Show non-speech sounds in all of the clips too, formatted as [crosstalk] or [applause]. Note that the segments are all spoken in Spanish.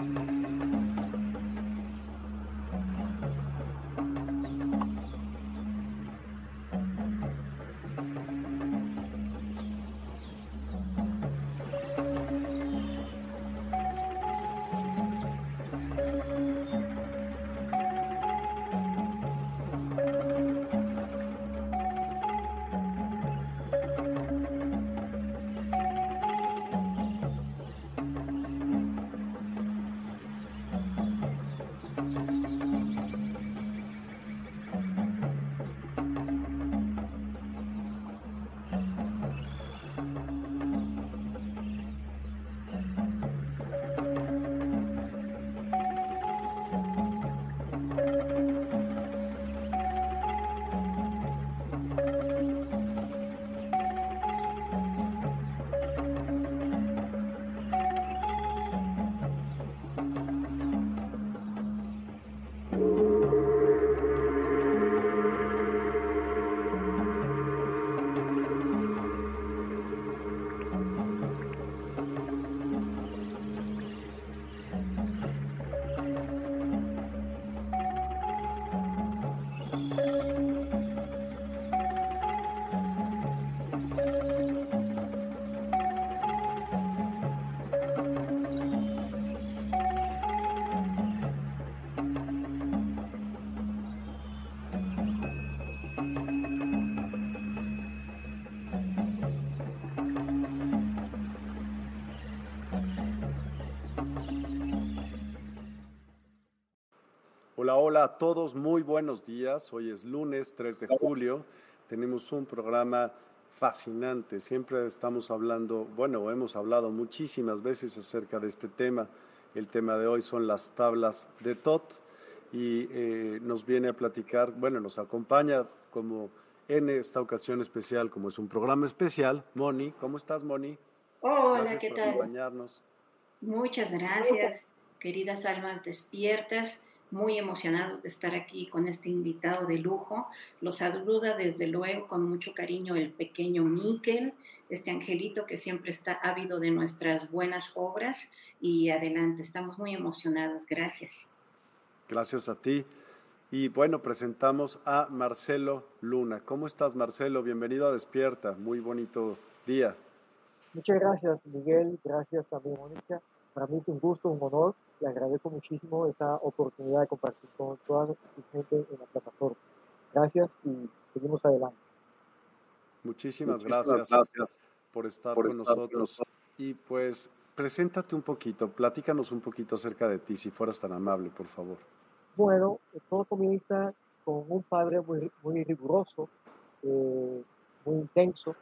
Música Hola, hola a todos, muy buenos días. Hoy es lunes 3 de julio. Tenemos un programa fascinante. Siempre estamos hablando, bueno, hemos hablado muchísimas veces acerca de este tema. El tema de hoy son las tablas de TOT y eh, nos viene a platicar, bueno, nos acompaña como en esta ocasión especial, como es un programa especial, Moni. ¿Cómo estás, Moni? Hola, ¿qué tal? Acompañarnos. Muchas gracias, queridas almas despiertas muy emocionados de estar aquí con este invitado de lujo. Los saluda desde luego con mucho cariño el pequeño Miquel, este angelito que siempre está ávido de nuestras buenas obras. Y adelante, estamos muy emocionados. Gracias. Gracias a ti. Y bueno, presentamos a Marcelo Luna. ¿Cómo estás, Marcelo? Bienvenido a Despierta. Muy bonito día. Muchas gracias, Miguel. Gracias también, Mónica. Para mí es un gusto, un honor y agradezco muchísimo esta oportunidad de compartir con toda la gente en la plataforma. Gracias y seguimos adelante. Muchísimas, gracias, por estar con nosotros. Y pues, preséntate un poquito, platícanos un poquito acerca de ti, si fueras tan amable, por favor. Bueno, todo comienza con un padre muy, muy riguroso, eh, muy intenso,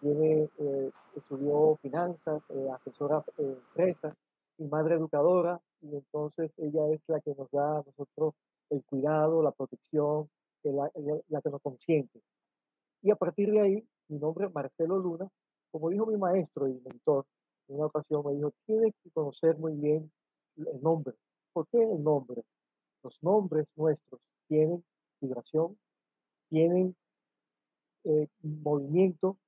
tiene, eh, estudió finanzas, eh, asesora eh, empresas y madre educadora, y entonces ella es la que nos da a nosotros el cuidado, la protección, la, la, que nos consiente. Y a partir de ahí, mi nombre es Marcelo Luna, como dijo mi maestro y mentor, en una ocasión me dijo, tienes que conocer muy bien el nombre. ¿Por qué el nombre? Los nombres nuestros tienen vibración, tienen eh, movimiento,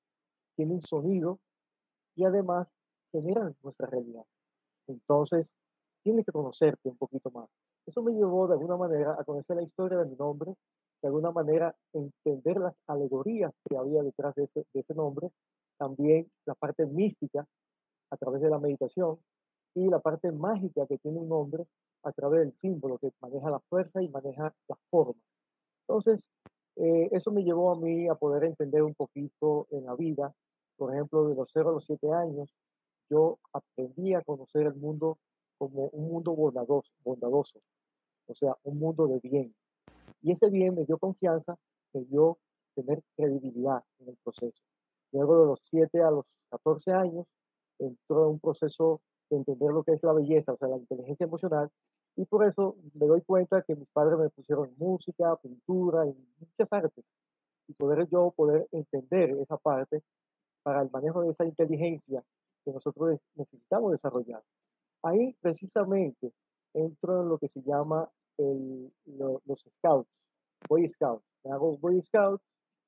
tienen sonido y además generan nuestra realidad. Entonces, tienes que conocerte un poquito más. Eso me llevó de alguna manera a conocer la historia de mi nombre, de alguna manera entender las alegorías que había detrás de ese, de ese nombre, también la parte mística a través de la meditación y la parte mágica que tiene un nombre a través del símbolo que maneja la fuerza y maneja las formas. Entonces, eh, eso me llevó a mí a poder entender un poquito en la vida por ejemplo, de los 0 a los 7 años, yo aprendí a conocer el mundo como un mundo bondadoso, bondadoso, o sea, un mundo de bien. Y ese bien me dio confianza, me dio tener credibilidad en el proceso. Luego de los 7 a los 14 años, entró en un proceso de entender lo que es la belleza, o sea, la inteligencia emocional, y por eso me doy cuenta que mis padres me pusieron música, pintura y muchas artes, y poder yo poder entender esa parte para el manejo de esa inteligencia que nosotros necesitamos desarrollar. Ahí precisamente entro en lo que se llama el, los scouts, Boy Scouts. Me hago Boy Scout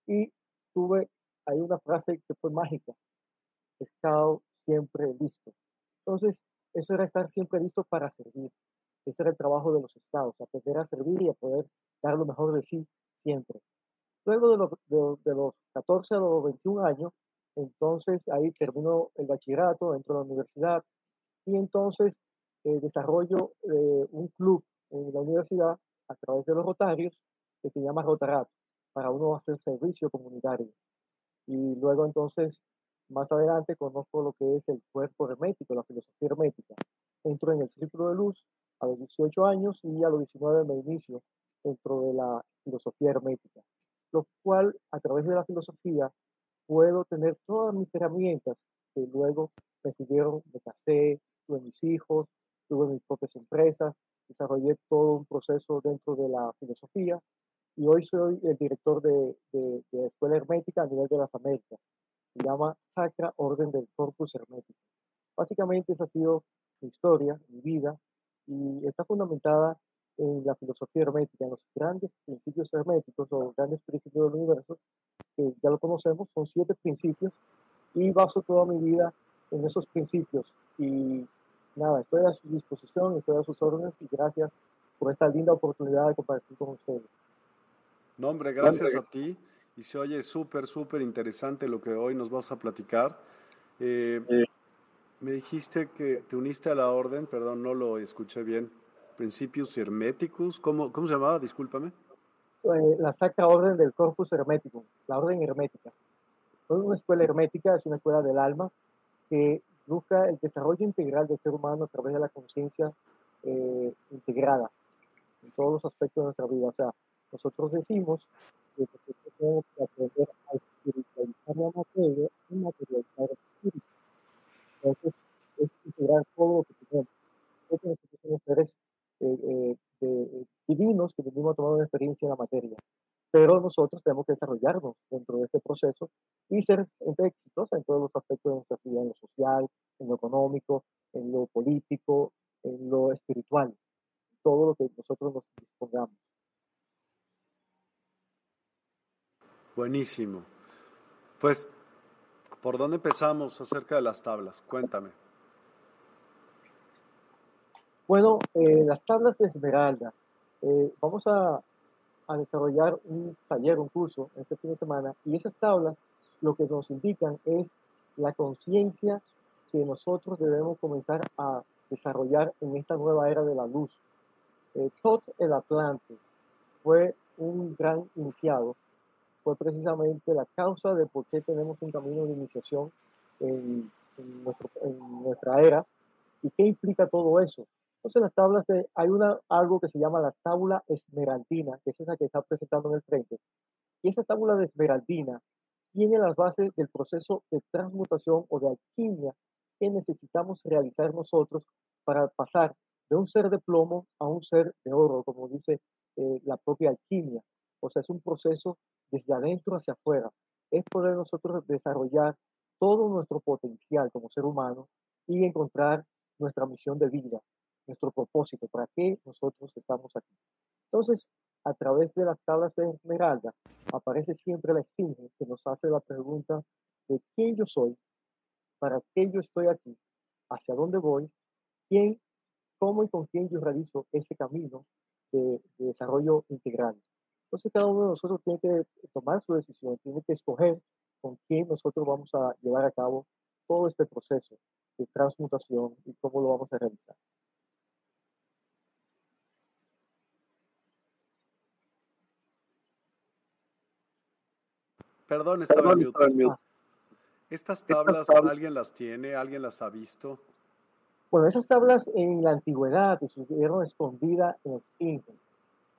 y tuve ahí una frase que fue mágica, Scout siempre listo. Entonces, eso era estar siempre listo para servir. Ese era el trabajo de los estados, aprender a servir y a poder dar lo mejor de sí siempre. Luego de, de, los 14 a los 21 años, entonces ahí termino el bachillerato, entro a la universidad y entonces eh, desarrollo eh, un club en la universidad a través de los rotarios que se llama Rotarato, para uno hacer servicio comunitario. Y luego entonces, más adelante, conozco lo que es el cuerpo hermético, la filosofía hermética. Entro en el círculo de luz a los 18 años y a los 19 me inicio dentro de la filosofía hermética, lo cual a través de la filosofía puedo tener todas mis herramientas que luego me siguieron, me casé, tuve mis hijos, tuve mis propias empresas, desarrollé todo un proceso dentro de la filosofía y hoy soy el director de, de, de Escuela Hermética a nivel de las Américas. Se llama Sacra Orden del Corpus Hermético. Básicamente esa ha sido mi historia, mi vida, y está fundamentada en la filosofía hermética, en los grandes principios herméticos o grandes principios del universo, que ya lo conocemos, son siete principios, y baso toda mi vida en esos principios. Y nada, estoy a su disposición, estoy a sus órdenes y gracias por esta linda oportunidad de compartir con ustedes. No, hombre, gracias a ti. Y se oye súper, súper interesante lo que hoy nos vas a platicar. Eh, me dijiste que te uniste a la orden, perdón, no lo escuché bien. Principios herméticos, ¿cómo, cómo se llamaba? Discúlpame. Eh, la Sacra Orden del Corpus Hermético, la Orden Hermética. Es una escuela hermética, es una escuela del alma que busca el desarrollo integral del ser humano a través de la conciencia eh, integrada en todos los aspectos de nuestra vida. O sea, nosotros decimos que tenemos que aprender a espiritualizar la materia y materializar el espíritu. Entonces, es integrar todo lo que tenemos. Nosotros somos seres eh, eh, divinos que venimos a tomar una experiencia en la materia. Pero nosotros tenemos que desarrollarnos dentro de este proceso y ser exitosos en todos los aspectos de nuestra vida, en lo social, en lo económico, en lo político, en lo espiritual, todo lo que nosotros nos dispongamos. Buenísimo. Pues, ¿por dónde empezamos acerca de las tablas? Cuéntame. Bueno, eh, las tablas de Esmeralda. Eh, vamos a, desarrollar un taller, un curso este fin de semana, y esas tablas lo que nos indican es la conciencia que nosotros debemos comenzar a desarrollar en esta nueva era de la luz. Eh, Tot el Atlante fue un gran iniciado fue precisamente la causa de por qué tenemos un camino de iniciación en, nuestra era y qué implica todo eso. Entonces, las tablas hay una, algo que se llama la tabla esmeraldina, que es esa que está presentando en el frente. Y esa tabla de esmeraldina tiene las bases del proceso de transmutación o de alquimia que necesitamos realizar nosotros para pasar de un ser de plomo a un ser de oro, como dice eh, la propia alquimia. O sea, es un proceso desde adentro hacia afuera, es poder nosotros desarrollar todo nuestro potencial como ser humano y encontrar nuestra misión de vida, nuestro propósito, para qué nosotros estamos aquí. Entonces, a través de las tablas de Esmeralda, aparece siempre la esfinge que nos hace la pregunta de quién yo soy, para qué yo estoy aquí, hacia dónde voy, quién, cómo y con quién yo realizo ese camino de desarrollo integral. Entonces cada uno de nosotros tiene que tomar su decisión, tiene que escoger con quién nosotros vamos a llevar a cabo todo este proceso de transmutación y cómo lo vamos a realizar. Perdón, estaba, en mute. ¿Estas tablas alguien las tiene? ¿Alguien las ha visto? Bueno, esas tablas en la antigüedad estuvieron escondidas en el Esfinge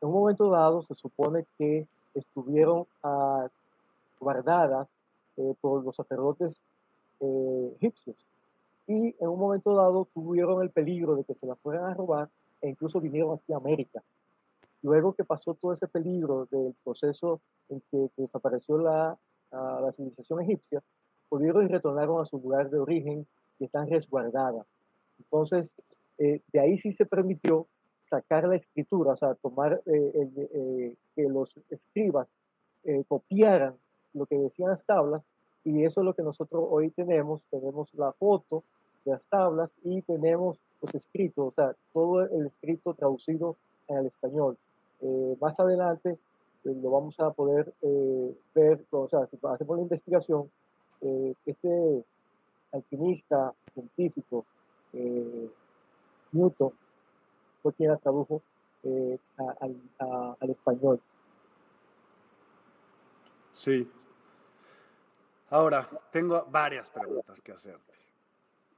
en un momento dado se supone que estuvieron ah, guardadas eh, por los sacerdotes eh, egipcios y en un momento dado tuvieron el peligro de que se las fueran a robar e incluso vinieron aquí a América. Luego que pasó todo ese peligro del proceso en que, desapareció la, ah, la civilización egipcia, pudieron y retornaron a su lugar de origen y están resguardadas. Entonces, eh, de ahí sí se permitió sacar la escritura, o sea, tomar eh, eh, que los escribas eh, copiaran lo que decían las tablas, y eso es lo que nosotros hoy tenemos, tenemos la foto de las tablas y tenemos los escritos, o sea, todo el escrito traducido al español. Eh, más adelante eh, lo vamos a poder eh, ver, o sea, si hacemos la investigación, este alquimista científico, Newton, fue quien la tradujo al español. Sí. Ahora, tengo varias preguntas que hacerte.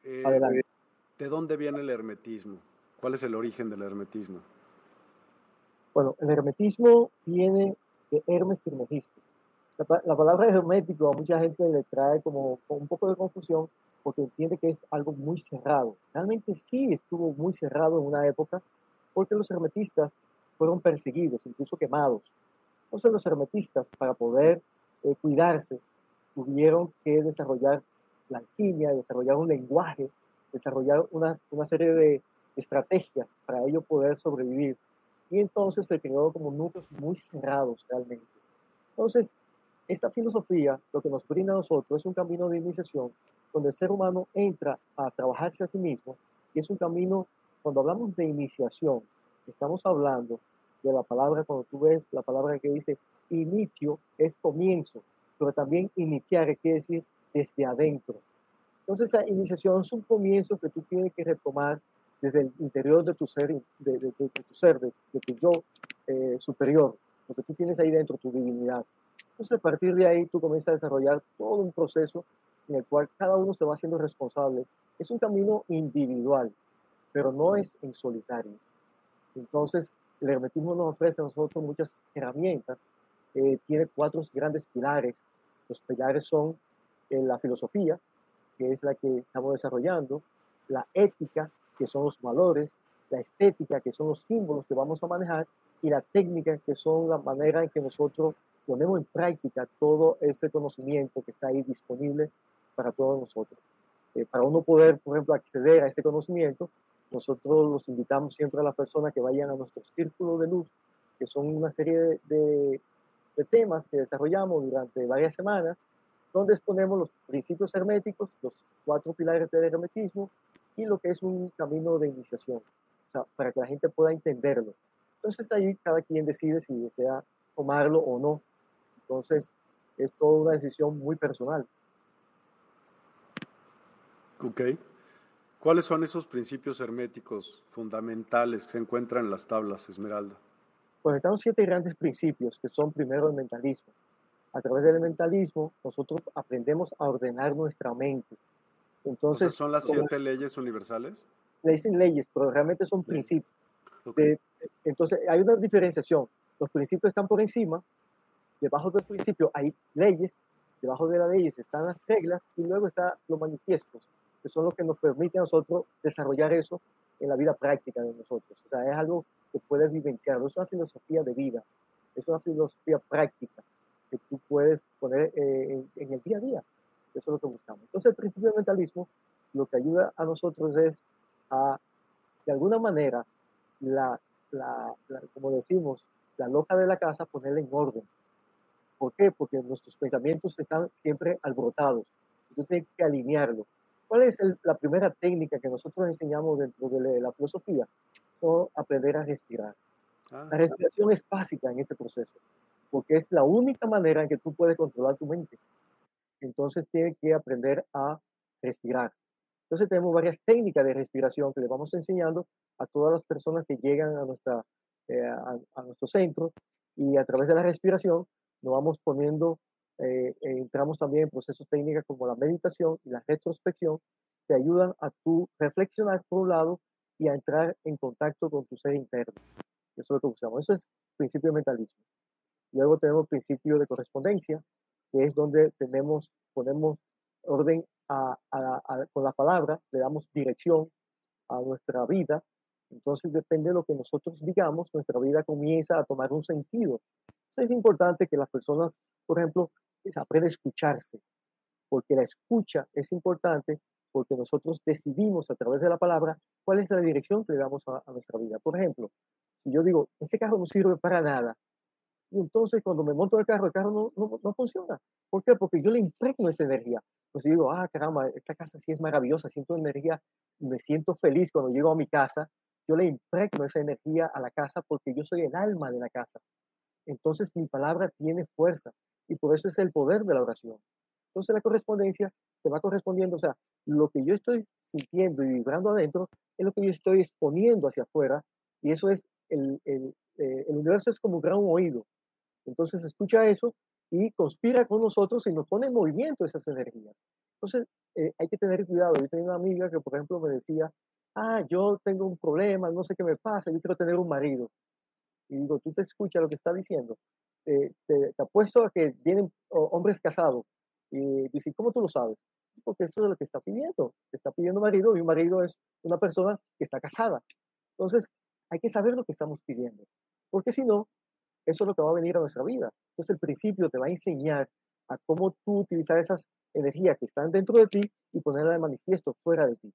¿De dónde viene el hermetismo? ¿Cuál es el origen del hermetismo? Bueno, el hermetismo viene de Hermes Trismegisto. La, la, palabra hermético a mucha gente le trae como, un poco de confusión porque entiende que es algo muy cerrado. Realmente sí estuvo muy cerrado en una época porque los hermetistas fueron perseguidos, incluso quemados. Entonces los hermetistas, para poder eh, cuidarse, tuvieron que desarrollar la alquimia, desarrollar un lenguaje, desarrollar una, una serie de estrategias para ello poder sobrevivir y entonces se creó como núcleos muy cerrados realmente. Entonces, esta filosofía lo que nos brinda a nosotros es un camino de iniciación donde el ser humano entra a trabajarse a sí mismo y es un camino, cuando hablamos de iniciación, estamos hablando de la palabra, cuando tú ves la palabra que dice inicio, es comienzo, pero también iniciar quiere decir desde adentro. Entonces, esa iniciación es un comienzo que tú tienes que retomar desde el interior de tu ser, de, de, tu ser, de, tu yo eh, superior, lo que tú tienes ahí dentro, tu divinidad. Entonces, a partir de ahí, tú comienzas a desarrollar todo un proceso en el cual cada uno se va haciendo responsable. Es un camino individual, pero no es en solitario. Entonces, el hermetismo nos ofrece a nosotros muchas herramientas. Eh, tiene cuatro grandes pilares. Los pilares son eh, la filosofía, que es la que estamos desarrollando, la ética, que son los valores, la estética, que son los símbolos que vamos a manejar, y la técnica, que son la manera en que nosotros ponemos en práctica todo ese conocimiento que está ahí disponible para todos nosotros. Eh, para uno poder, por ejemplo, acceder a ese conocimiento, nosotros los invitamos siempre a las personas que vayan a nuestro círculo de luz, que son una serie de, de, de temas que desarrollamos durante varias semanas, donde exponemos los principios herméticos, los cuatro pilares del hermetismo, y lo que es un camino de iniciación, o sea, para que la gente pueda entenderlo. Entonces ahí cada quien decide si desea tomarlo o no. Entonces es toda una decisión muy personal. Ok. ¿Cuáles son esos principios herméticos fundamentales que se encuentran en las tablas, Esmeralda? Pues están siete grandes principios que son primero el mentalismo. A través del mentalismo nosotros aprendemos a ordenar nuestra mente, entonces, ¿Son las siete leyes universales? Le dicen leyes, pero realmente son principios. entonces, hay una diferenciación. Los principios están por encima, debajo del principio hay leyes, debajo de las leyes están las reglas y luego están los manifiestos, que son los que nos permiten a nosotros desarrollar eso en la vida práctica de nosotros. O sea, es algo que puedes vivenciar, es una filosofía de vida, es una filosofía práctica que tú puedes poner eh, en el día a día. Eso es lo que buscamos. Entonces, el principio del mentalismo lo que ayuda a nosotros es a, de alguna manera, la, la, como decimos, la loca de la casa, ponerla en orden. ¿Por qué? Porque nuestros pensamientos están siempre alborotados. Entonces, hay que alinearlo. ¿Cuál es la primera técnica que nosotros enseñamos dentro de la filosofía? Es aprender a respirar. Ah. La respiración es básica en este proceso, porque es la única manera en que tú puedes controlar tu mente entonces tiene que aprender a respirar. Entonces tenemos varias técnicas de respiración que le vamos enseñando a todas las personas que llegan a, nuestra, eh, a, nuestro centro y a través de la respiración nos vamos poniendo, eh, entramos también en procesos técnicos como la meditación y la retrospección que ayudan a tu reflexionar por un lado y a entrar en contacto con tu ser interno. Eso es lo que buscamos. Eso es principio de mentalismo. Luego tenemos principio de correspondencia, que es donde tenemos, ponemos orden a, con la palabra, le damos dirección a nuestra vida. Entonces, depende de lo que nosotros digamos, nuestra vida comienza a tomar un sentido. es importante que las personas, por ejemplo, aprendan a escucharse, porque la escucha es importante porque nosotros decidimos a través de la palabra cuál es la dirección que le damos a, a nuestra vida. Por ejemplo, si yo digo, este carro no sirve para nada, Y entonces cuando me monto el carro, el carro no, no, no funciona. ¿Por qué? Porque yo le impregno esa energía. Pues yo digo, ah, caramba, esta casa sí es maravillosa, siento energía, me siento feliz cuando llego a mi casa. Yo le impregno esa energía a la casa porque yo soy el alma de la casa. Entonces mi palabra tiene fuerza y por eso es el poder de la oración. Entonces la correspondencia se va correspondiendo, o sea, lo que yo estoy sintiendo y vibrando adentro es lo que yo estoy exponiendo hacia afuera y eso es, el, el, eh, el universo es como un gran oído. Entonces escucha eso y conspira con nosotros y nos pone en movimiento esas energías. Entonces eh, hay que tener cuidado. Yo tenía una amiga que, por ejemplo, me decía, ah, yo tengo un problema, no sé qué me pasa, yo quiero tener un marido. Y digo, tú te escuchas lo que está diciendo. te, te, apuesto a que vienen hombres casados. Y dice, ¿cómo tú lo sabes? Porque eso es lo que está pidiendo. Está pidiendo marido y un marido es una persona que está casada. Entonces, hay que saber lo que estamos pidiendo. Porque si no, eso es lo que va a venir a nuestra vida. Entonces el principio te va a enseñar a cómo tú utilizar esas energías que están dentro de ti y ponerlas de manifiesto fuera de ti.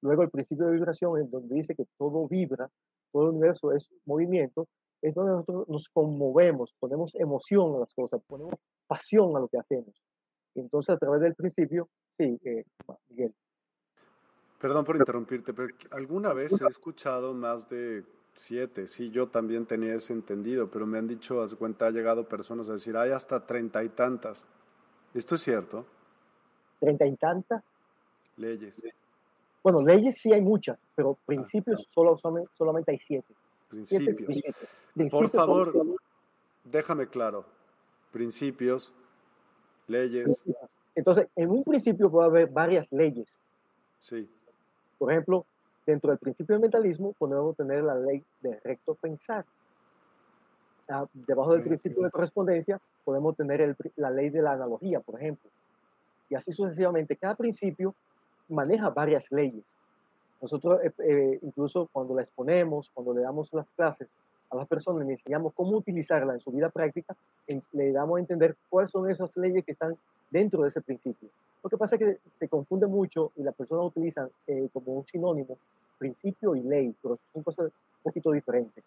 Luego el principio de vibración, en donde dice que todo vibra, todo el universo es movimiento, es donde nosotros nos conmovemos, ponemos emoción a las cosas, ponemos pasión a lo que hacemos. Entonces a través del principio, sí, eh, Miguel. Perdón por interrumpirte, pero alguna vez he escuchado más de Siete, sí, yo también tenía ese entendido, pero me han dicho, a cuenta, ha llegado personas a decir, hay hasta treinta y tantas. ¿Esto es cierto? ¿Treinta y tantas? Leyes. Bueno, leyes sí hay muchas, pero ah, principios solo, solamente hay siete. Principios. Por favor, déjame claro. Principios, leyes. Entonces, en un principio puede haber varias leyes. Sí. Por ejemplo, Dentro del principio del mentalismo podemos tener la ley de recto pensar. Ah, debajo del principio de correspondencia podemos tener la ley de la analogía, por ejemplo. Y así sucesivamente. Cada principio maneja varias leyes. Nosotros eh, eh, incluso cuando la exponemos, cuando le damos las clases a las personas, le enseñamos cómo utilizarla en su vida práctica, le damos a entender cuáles son esas leyes que están dentro de ese principio. Lo que pasa es que se confunde mucho y las personas utilizan eh, como un sinónimo principio y ley, pero son cosas un poquito diferentes.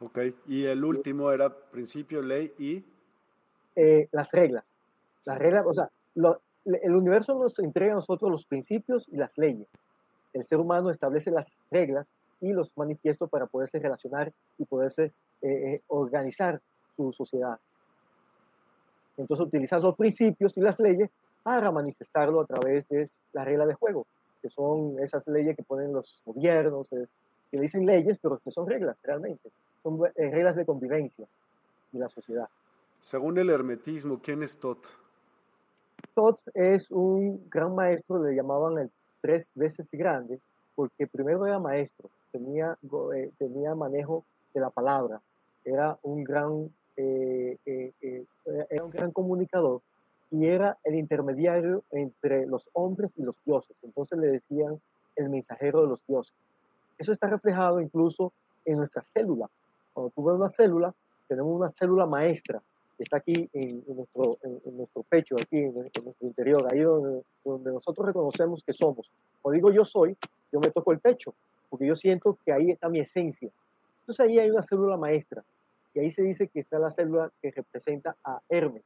Ok, y el último era principio, ley y... Eh, las reglas. Las reglas, o sea, el universo nos entrega a nosotros los principios y las leyes. El ser humano establece las reglas y los manifiestos para poderse relacionar y poderse eh, organizar su sociedad. Entonces utilizan los principios y las leyes para manifestarlo a través de la regla de juego, que son esas leyes que ponen los gobiernos, eh, que dicen leyes, pero que son reglas realmente, son eh, reglas de convivencia de la sociedad. Según el hermetismo, ¿quién es Tot? Tot es un gran maestro, le llamaban el tres veces grande, porque primero era maestro, tenía, eh, tenía manejo de la palabra, era un gran eh, eh, eh, era un gran comunicador y era el intermediario entre los hombres y los dioses. Entonces le decían el mensajero de los dioses. Eso está reflejado incluso en nuestra célula. Cuando tú ves una célula, tenemos una célula maestra que está aquí en, nuestro, en, nuestro pecho, aquí en, nuestro interior, ahí donde, donde nosotros reconocemos que somos. O digo yo soy, yo me toco el pecho, porque yo siento que ahí está mi esencia. Entonces ahí hay una célula maestra y ahí se dice que está la célula que representa a Hermes.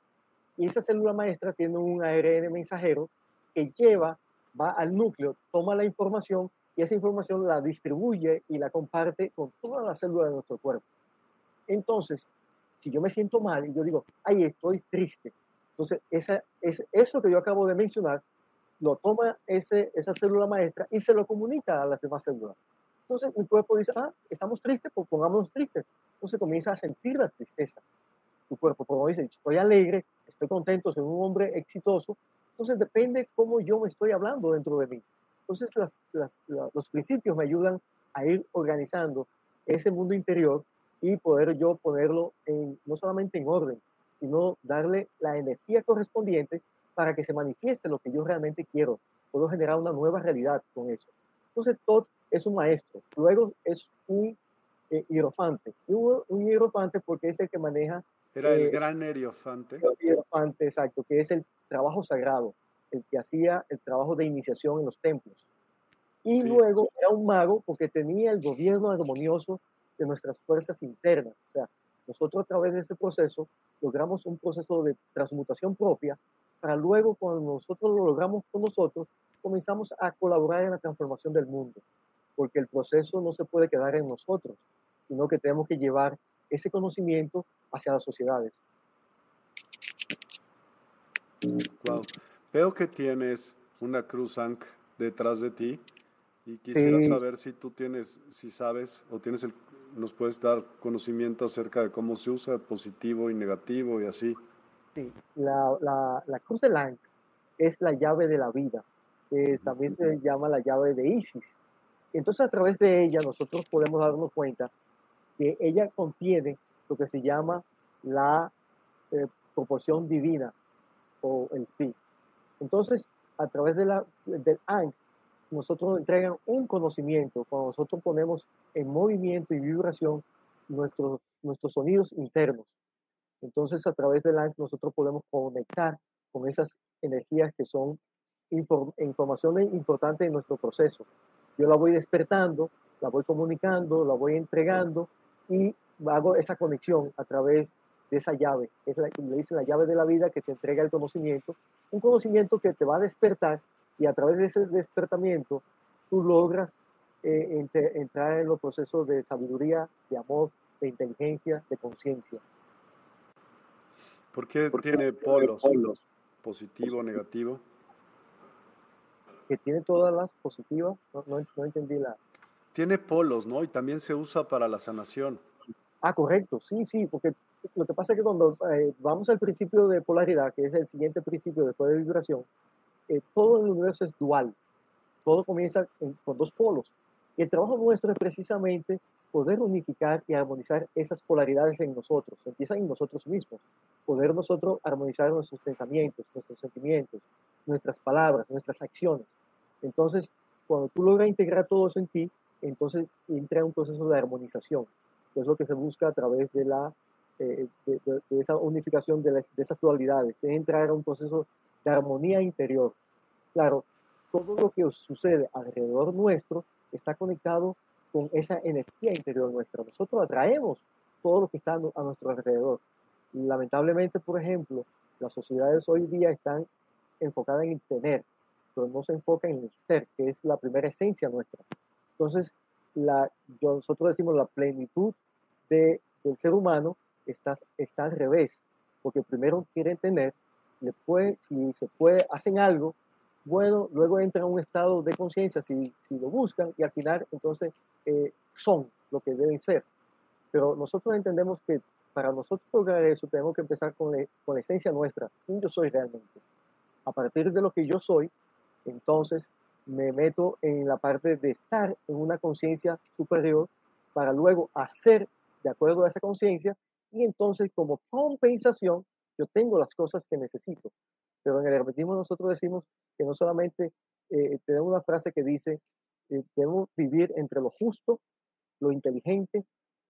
Y esa célula maestra tiene un ARN mensajero que lleva, va al núcleo, toma la información y esa información la distribuye y la comparte con todas las células de nuestro cuerpo. Entonces, si yo me siento mal y yo digo, ay, estoy triste, entonces esa, es, eso que yo acabo de mencionar lo toma ese, esa célula maestra y se lo comunica a las demás células. Entonces mi cuerpo dice, ah, estamos tristes, pues pongámonos tristes. Entonces comienza a sentir la tristeza. Tu cuerpo, como dice, estoy alegre, estoy contento, soy un hombre exitoso. Entonces depende cómo yo me estoy hablando dentro de mí. Entonces las, las, los principios me ayudan a ir organizando ese mundo interior y poder yo ponerlo en, no solamente en orden, sino darle la energía correspondiente para que se manifieste lo que yo realmente quiero. Puedo generar una nueva realidad con eso. Entonces, todo es un maestro, luego es un eh, hierofante. Y un hierofante porque es el que maneja... Era el eh, gran hierofante. El hierofante, exacto, que es el trabajo sagrado, el que hacía el trabajo de iniciación en los templos. Y luego era un mago porque tenía el gobierno armonioso de nuestras fuerzas internas. O sea, nosotros a través de ese proceso logramos un proceso de transmutación propia para luego cuando nosotros lo logramos con nosotros, comenzamos a colaborar en la transformación del mundo, porque el proceso no se puede quedar en nosotros, sino que tenemos que llevar ese conocimiento hacia las sociedades. Wow. Veo que tienes una cruz Ankh detrás de ti y quisiera saber si tú tienes, si sabes o tienes el, nos puedes dar conocimiento acerca de cómo se usa positivo y negativo y así. Sí, la, la, la cruz de Ankh es la llave de la vida, que también se llama la llave de Isis. Entonces a través de ella nosotros podemos darnos cuenta que ella contiene lo que se llama la eh, proporción divina o el fin. Entonces, a través de la, del ANC, nosotros entregan un conocimiento, cuando nosotros ponemos en movimiento y vibración nuestros, nuestros sonidos internos. Entonces, a través del ANC, nosotros podemos conectar con esas energías que son información importante en nuestro proceso. Yo la voy despertando, la voy comunicando, la voy entregando y hago esa conexión a través de esa llave. Es la, le dice la llave de la vida que te entrega el conocimiento, un conocimiento que te va a despertar y a través de ese despertamiento tú logras eh, entrar en los procesos de sabiduría, de amor, de inteligencia, de conciencia. ¿Por qué tiene polos? polos? ¿Positivo, negativo? Que tiene todas las positivas, no, no entendí la, tiene polos, ¿no? Y también se usa para la sanación. Ah, correcto, sí, sí, porque lo que pasa es que cuando eh, vamos al principio de polaridad, que es el siguiente principio después de vibración, eh, todo el universo es dual. Todo comienza con dos polos. Y el trabajo nuestro es precisamente poder unificar y armonizar esas polaridades en nosotros. Empieza en nosotros mismos. Poder nosotros armonizar nuestros pensamientos, nuestros sentimientos, nuestras palabras, nuestras acciones. Entonces, cuando tú logras integrar todo eso en ti, entonces entra un proceso de armonización, que es lo que se busca a través de, la, eh, de, esa unificación de, esas dualidades, es entrar a un proceso de armonía interior. Claro, todo lo que sucede alrededor nuestro está conectado con esa energía interior nuestra. Nosotros atraemos todo lo que está a nuestro alrededor. lamentablemente, por ejemplo, las sociedades hoy día están enfocadas en el tener, pero no se enfocan en el ser, que es la primera esencia nuestra. Entonces, la, nosotros decimos la plenitud de, del ser humano está, está al revés, porque primero quieren tener, después, si se puede, hacen algo, bueno, luego entran en un estado de conciencia si, si, lo buscan y al final entonces eh, son lo que deben ser. Pero nosotros entendemos que para nosotros lograr eso tenemos que empezar con, con la esencia nuestra, quién yo soy realmente. A partir de lo que yo soy, entonces me meto en la parte de estar en una conciencia superior para luego hacer de acuerdo a esa conciencia y entonces como compensación yo tengo las cosas que necesito. Pero en el hermetismo nosotros decimos que no solamente eh, tenemos una frase que dice, eh, debemos vivir entre lo justo, lo inteligente,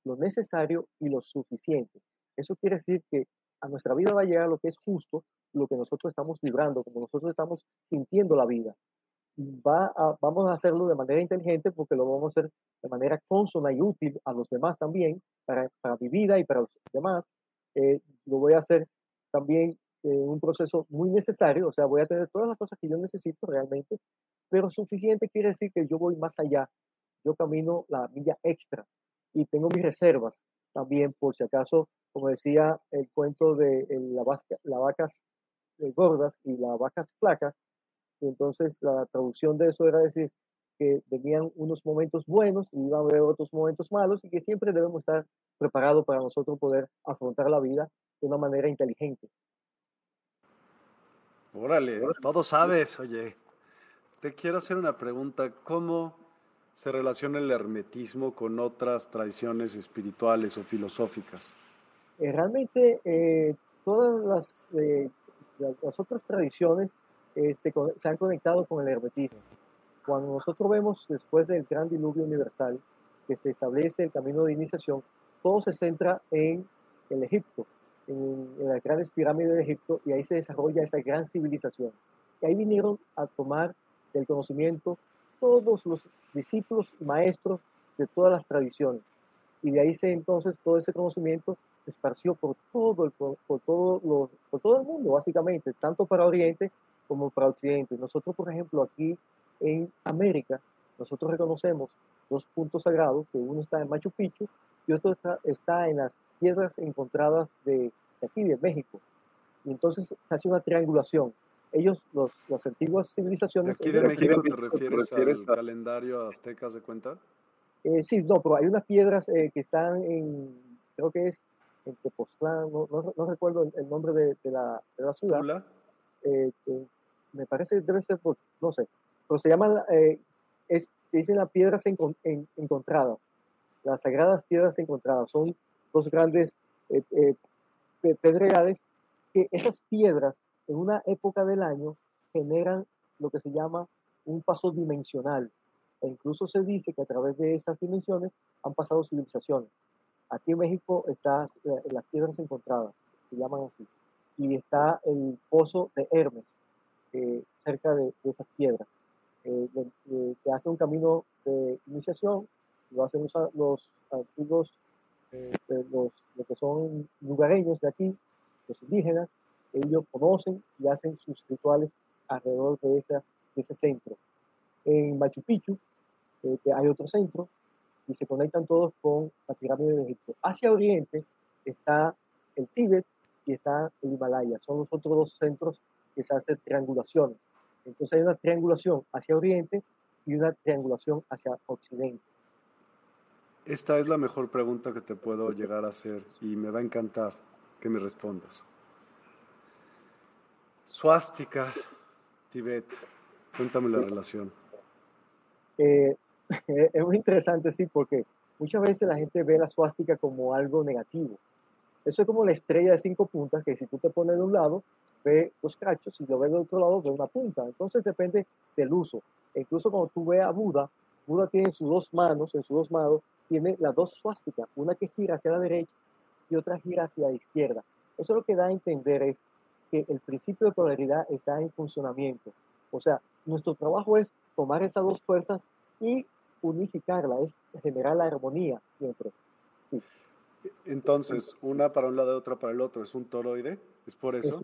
lo necesario y lo suficiente. Eso quiere decir que a nuestra vida va a llegar lo que es justo, lo que nosotros estamos vibrando, como nosotros estamos sintiendo la vida va vamos a hacerlo de manera inteligente porque lo vamos a hacer de manera consona y útil a los demás también, para, para mi vida y para los demás. Eh, lo voy a hacer también en un proceso muy necesario, o sea, voy a tener todas las cosas que yo necesito realmente, pero suficiente quiere decir que yo voy más allá, yo camino la milla extra y tengo mis reservas también por si acaso, como decía el cuento de la las vacas eh, gordas y las vacas flacas, entonces la traducción de eso era decir que venían unos momentos buenos y iban a haber otros momentos malos y que siempre debemos estar preparados para nosotros poder afrontar la vida de una manera inteligente. Órale, todo sabes, oye. Te quiero hacer una pregunta. ¿Cómo se relaciona el hermetismo con otras tradiciones espirituales o filosóficas? Eh, realmente eh, todas las, eh, las otras tradiciones eh, se, han conectado con el hermetismo. Cuando nosotros vemos después del gran diluvio universal que se establece el camino de iniciación, todo se centra en el Egipto, en, las grandes pirámides de Egipto, y ahí se desarrolla esa gran civilización. Y ahí vinieron a tomar el conocimiento todos los discípulos y maestros de todas las tradiciones. y de ahí se entonces todo ese conocimiento se esparció por todo el, por, todo por todo el mundo, básicamente, tanto para Oriente como para Occidente. Nosotros, por ejemplo, aquí en América, nosotros reconocemos dos puntos sagrados, que uno está en Machu Picchu y otro está, está en las piedras encontradas de, aquí, de México. Y entonces se hace una triangulación. Ellos, los, las antiguas civilizaciones... ¿Aquí de México te refieres, al calendario aztecas de cuenta? Eh, sí, no, pero hay unas piedras eh, que están en, creo que es en Tepoztlán, no, no, recuerdo el, nombre de, de, la, de, la, ciudad. Eh, me parece que debe ser, no sé, pero se llaman, eh, es, dicen las piedras encontradas, las sagradas piedras encontradas. Son dos grandes eh, pedregales que esas piedras en una época del año generan lo que se llama un paso dimensional. E incluso se dice que a través de esas dimensiones han pasado civilizaciones. Aquí en México están eh, las piedras encontradas, se llaman así. Y está el pozo de Hermes, eh, cerca de, esas piedras. Eh, se hace un camino de iniciación, lo hacen los, los antiguos, los, que son lugareños de aquí, los indígenas, ellos conocen y hacen sus rituales alrededor de, ese centro. En Machu Picchu hay otro centro y se conectan todos con la pirámide de Egipto. Hacia oriente está el Tíbet y está el Himalaya. Son los otros dos centros que se hacen triangulaciones. Entonces hay una triangulación hacia oriente y una triangulación hacia occidente. Esta es la mejor pregunta que te puedo llegar a hacer y me va a encantar que me respondas. Suástica, Tibet, cuéntame la relación. Eh, [laughs] es muy interesante, sí, porque muchas veces la gente ve la suástica como algo negativo. Eso es como la estrella de cinco puntas, que si tú te pones de un lado, ve dos cachos, si lo ves del otro lado, ve una punta. Entonces depende del uso. E incluso cuando tú ves a Buda, Buda tiene sus dos manos, en sus dos manos, tiene las dos suásticas, una que gira hacia la derecha y otra gira hacia la izquierda. Eso lo que da a entender es que el principio de polaridad está en funcionamiento. O sea, nuestro trabajo es tomar esas dos fuerzas y unificarla, es generar la armonía siempre. Entonces, una para un lado y otra para el otro, ¿es un toroide? ¿Es por eso?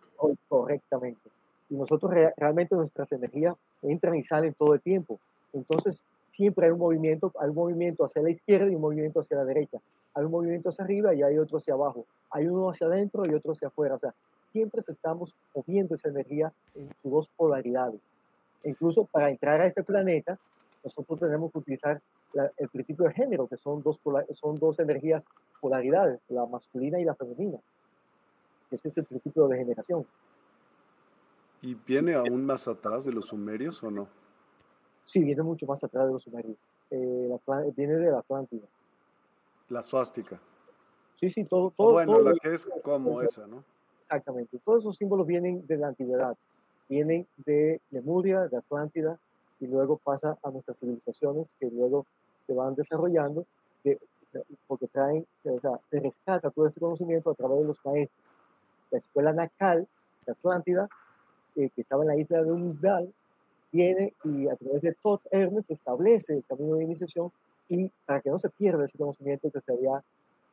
correctamente. Y nosotros realmente nuestras energías entran y salen todo el tiempo. Entonces, siempre hay un movimiento, hay un movimiento hacia la izquierda y un movimiento hacia la derecha. Hay un movimiento hacia arriba y hay otro hacia abajo. Hay uno hacia adentro y otro hacia afuera. O sea, siempre estamos moviendo esa energía en sus dos polaridades. E incluso para entrar a este planeta, nosotros tenemos que utilizar el principio de género, que son dos, son dos energías polaridades, la masculina y la femenina. Ese es el principio de generación. ¿Y viene aún más atrás de los sumerios o no? Sí, viene mucho más atrás de los sumerios. Eh, viene de la Atlántida. La suástica. Sí, sí, todo. todo bueno, la que es como esa, ¿no? Exactamente. Todos esos símbolos vienen de la antigüedad. Vienen de Lemuria, de Atlántida, y luego pasa a nuestras civilizaciones que luego se van desarrollando, porque traen, o sea, se rescata todo ese conocimiento a través de los maestros. La escuela Nacal de Atlántida, eh, que estaba en la isla de Umdal, viene y a través de Tot Hermes establece el camino de iniciación y para que no se pierda ese conocimiento que se había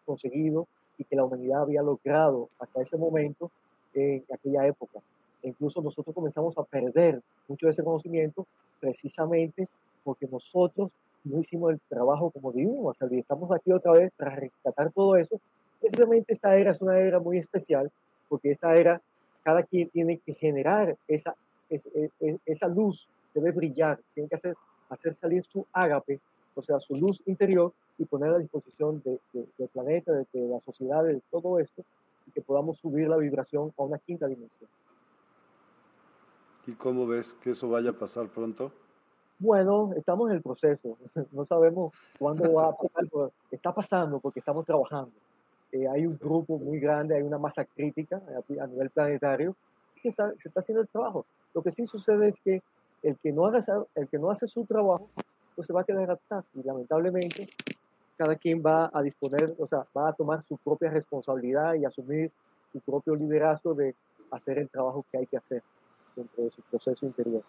conseguido y que la humanidad había logrado hasta ese momento en aquella época. E incluso nosotros comenzamos a perder mucho de ese conocimiento precisamente porque nosotros no hicimos el trabajo como debimos hacer y estamos aquí otra vez para rescatar todo eso. Precisamente esta era es una era muy especial porque esta era, cada quien tiene que generar esa, esa, e, e, esa luz, debe brillar, tiene que hacer, hacer salir su ágape, o sea, su luz interior y poner a disposición de, del planeta, de, de la sociedad, de todo esto, y que podamos subir la vibración a una quinta dimensión. ¿Y cómo ves que eso vaya a pasar pronto? Bueno, estamos en el proceso. [laughs] No sabemos cuándo va a pasar, pero está pasando porque estamos trabajando. Eh, hay un grupo muy grande, hay una masa crítica a, nivel planetario que se está haciendo el trabajo. Lo que sí sucede es que el que no, haga, el que no hace su trabajo, pues se va a quedar atrás. Y lamentablemente, cada quien va a disponer, o sea, va a tomar su propia responsabilidad y asumir su propio liderazgo de hacer el trabajo que hay que hacer dentro de su proceso interior.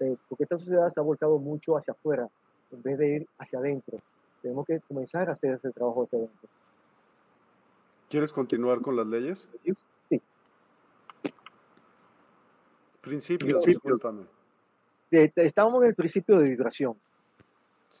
Eh, porque esta sociedad se ha volcado mucho hacia afuera en vez de ir hacia adentro. Tenemos que comenzar a hacer ese trabajo hacia adentro. ¿Quieres continuar con las leyes? Sí. Principios, discúlpame. Estamos en el principio de vibración.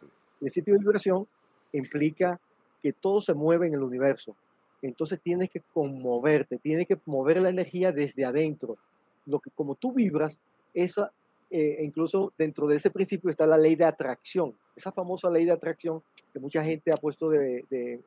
El principio de vibración implica que todo se mueve en el universo. Entonces tienes que conmoverte, tienes que mover la energía desde adentro. Lo que como tú vibras, eso, eh, incluso dentro de ese principio está la ley de atracción. Esa famosa ley de atracción que mucha gente ha puesto de,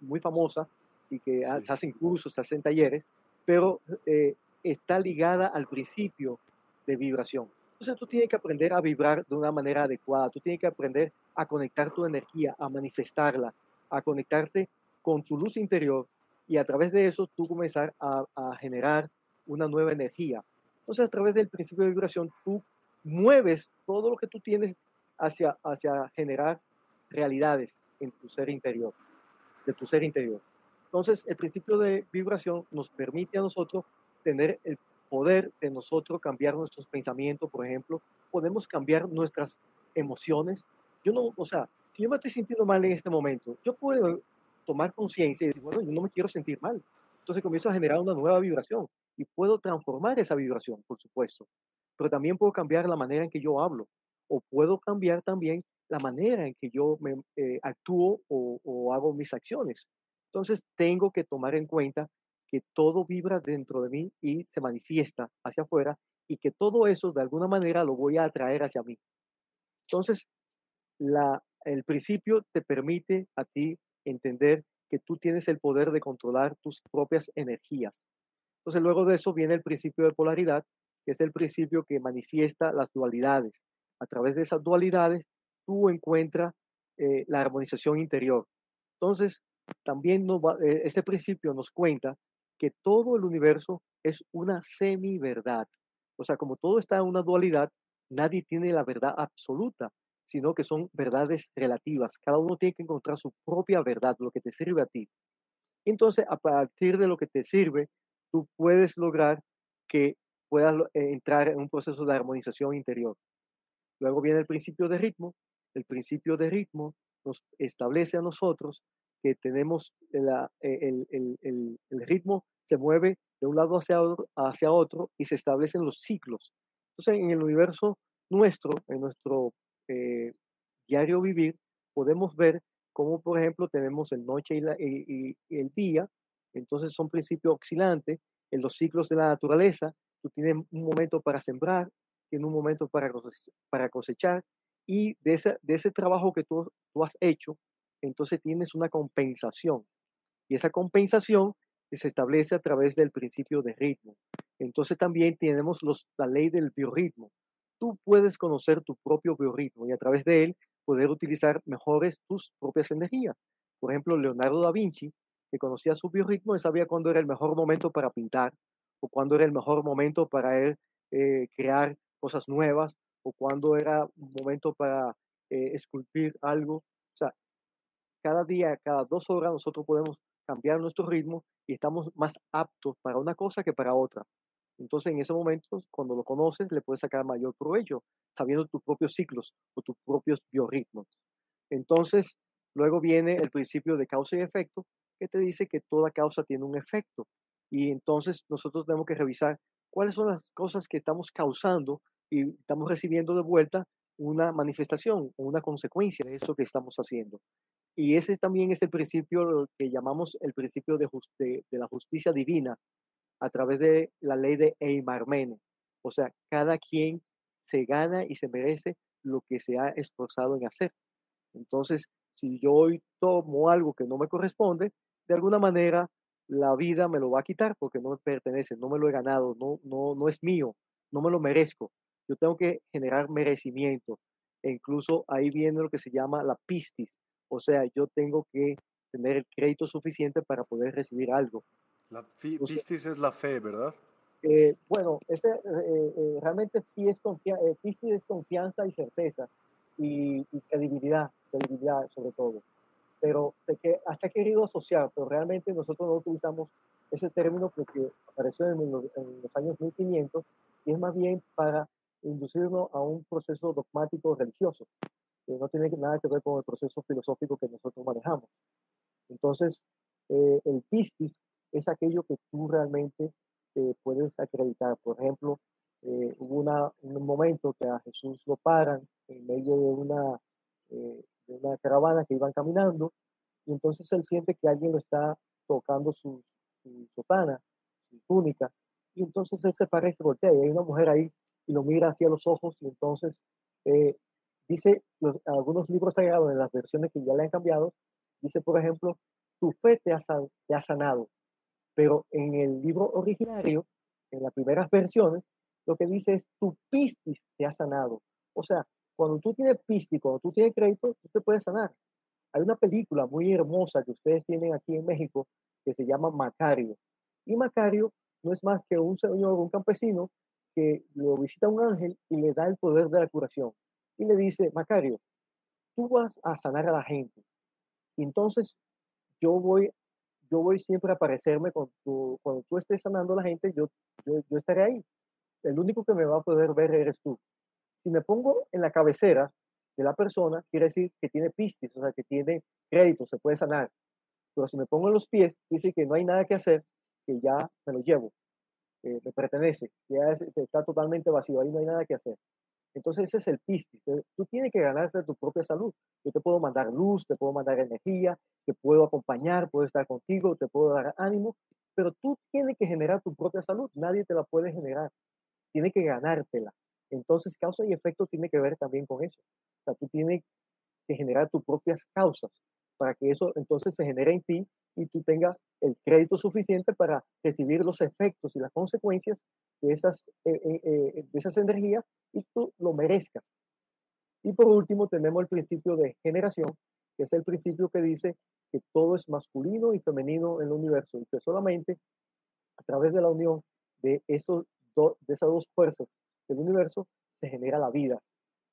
muy famosa y que se hacen cursos, se hacen talleres, pero eh, está ligada al principio de vibración. Entonces tú tienes que aprender a vibrar de una manera adecuada, tú tienes que aprender a conectar tu energía, a manifestarla, a conectarte con tu luz interior y a través de eso tú comenzar a, a generar una nueva energía. Entonces a través del principio de vibración tú mueves todo lo que tú tienes hacia, hacia generar realidades en tu ser interior, de tu ser interior. Entonces, el principio de vibración nos permite a nosotros tener el poder de nosotros cambiar nuestros pensamientos, por ejemplo, podemos cambiar nuestras emociones. Yo no, o sea, si yo me estoy sintiendo mal en este momento, yo puedo tomar conciencia y decir, bueno, yo no me quiero sentir mal. Entonces comienzo a generar una nueva vibración y puedo transformar esa vibración, por supuesto pero también puedo cambiar la manera en que yo hablo o puedo cambiar también la manera en que yo me, eh, actúo o, hago mis acciones. Entonces tengo que tomar en cuenta que todo vibra dentro de mí y se manifiesta hacia afuera y que todo eso de alguna manera lo voy a atraer hacia mí. Entonces, la, el principio te permite a ti entender que tú tienes el poder de controlar tus propias energías. Entonces, luego de eso viene el principio de polaridad, que es el principio que manifiesta las dualidades. A través de esas dualidades, tú encuentras eh, la armonización interior. Entonces, también eh, este principio nos cuenta que todo el universo es una semi-verdad. O sea, como todo está en una dualidad, nadie tiene la verdad absoluta, sino que son verdades relativas. Cada uno tiene que encontrar su propia verdad, lo que te sirve a ti. Entonces, a partir de lo que te sirve, tú puedes lograr que puedas eh, entrar en un proceso de armonización interior. Luego viene el principio de ritmo. El principio de ritmo nos establece a nosotros que tenemos eh, el, el, el, ritmo se mueve de un lado hacia otro, hacia otro y se establecen los ciclos. Entonces, en el universo nuestro, en nuestro eh, diario vivir, podemos ver cómo, por ejemplo, tenemos el noche y, la, el día, entonces son principios oscilantes en los ciclos de la naturaleza, tú tienes un momento para sembrar, tienes un momento para, para cosechar, y de ese, de ese trabajo que tú, tú has hecho, entonces tienes una compensación. Y esa compensación se establece a través del principio de ritmo. Entonces también tenemos los, la ley del biorritmo. Tú puedes conocer tu propio biorritmo y a través de él poder utilizar mejores tus propias energías. Por ejemplo, Leonardo da Vinci, que conocía su biorritmo y sabía cuándo era el mejor momento para pintar, o cuándo era el mejor momento para eh, crear cosas nuevas, o cuándo era un momento para eh, esculpir algo. Cada día, cada dos horas nosotros podemos cambiar nuestro ritmo y estamos más aptos para una cosa que para otra. Entonces, en ese momento, cuando lo conoces, le puedes sacar mayor provecho, sabiendo tus propios ciclos o tus propios biorritmos. Entonces, luego viene el principio de causa y efecto, que te dice que toda causa tiene un efecto. Y entonces nosotros tenemos que revisar cuáles son las cosas que estamos causando y estamos recibiendo de vuelta una manifestación o una consecuencia de eso que estamos haciendo. Y ese también es el principio que llamamos el principio de, la justicia divina a través de la ley de Eimarmene. O sea, cada quien se gana y se merece lo que se ha esforzado en hacer. Entonces, si yo hoy tomo algo que no me corresponde, de alguna manera la vida me lo va a quitar porque no me pertenece, no me lo he ganado, no, no, no es mío, no me lo merezco. Yo tengo que generar merecimiento. E incluso ahí viene lo que se llama la pistis. O sea, yo tengo que tener el crédito suficiente para poder recibir algo. La pistis es la fe, ¿verdad? Eh, bueno, ese, eh, eh, realmente sí es pistis es confianza y certeza y, y credibilidad, credibilidad sobre todo pero de que hasta he querido asociar, pero realmente nosotros no utilizamos ese término porque apareció en los, años 1500 y es más bien para inducirnos a un proceso dogmático religioso. No tiene nada que ver con el proceso filosófico que nosotros manejamos. Entonces, eh, el pistis es aquello que tú realmente eh, puedes acreditar. Por ejemplo, eh, hubo una, un momento que a Jesús lo paran en medio de una, de una caravana que iban caminando y entonces él siente que alguien lo está tocando su, su sotana, su túnica, y entonces él se parece, voltea y hay una mujer ahí y lo mira hacia los ojos y entonces dice algunos libros sagrados en las versiones que ya le han cambiado, dice por ejemplo, tu fe te ha, sanado, pero en el libro originario, en las primeras versiones, lo que dice es tu pistis te ha sanado. O sea, cuando tú tienes pistis, cuando tú tienes crédito, tú te puedes sanar. Hay una película muy hermosa que ustedes tienen aquí en México que se llama Macario. Y Macario no es más que un señor, un campesino que lo visita un ángel y le da el poder de la curación. Y le dice, Macario, tú vas a sanar a la gente. Y entonces yo voy yo voy siempre a aparecerme cuando tú, cuando tú estés sanando a la gente, yo, yo, yo estaré ahí. El único que me va a poder ver eres tú. Si me pongo en la cabecera de la persona, quiere decir que tiene pistis, o sea, que tiene crédito, se puede sanar. Pero si me pongo en los pies, dice que no hay nada que hacer, que ya me lo llevo, me pertenece, ya está totalmente vacío, ahí no hay nada que hacer. Entonces ese es el pistis. Tú tienes que ganarte tu propia salud. Yo te puedo mandar luz, te puedo mandar energía, te puedo acompañar, puedo estar contigo, te puedo dar ánimo, pero tú tienes que generar tu propia salud. Nadie te la puede generar. Tienes que ganártela. Entonces causa y efecto tiene que ver también con eso. O sea, tú tienes que generar tus propias causas para que eso entonces se genere en ti y tú tengas el crédito suficiente para recibir los efectos y las consecuencias de esas, eh, eh, eh, de esas energías y tú lo merezcas. Y por último tenemos el principio de generación, que es el principio que dice que todo es masculino y femenino en el universo y que solamente a través de la unión de, esos de esas dos fuerzas del universo se genera la vida,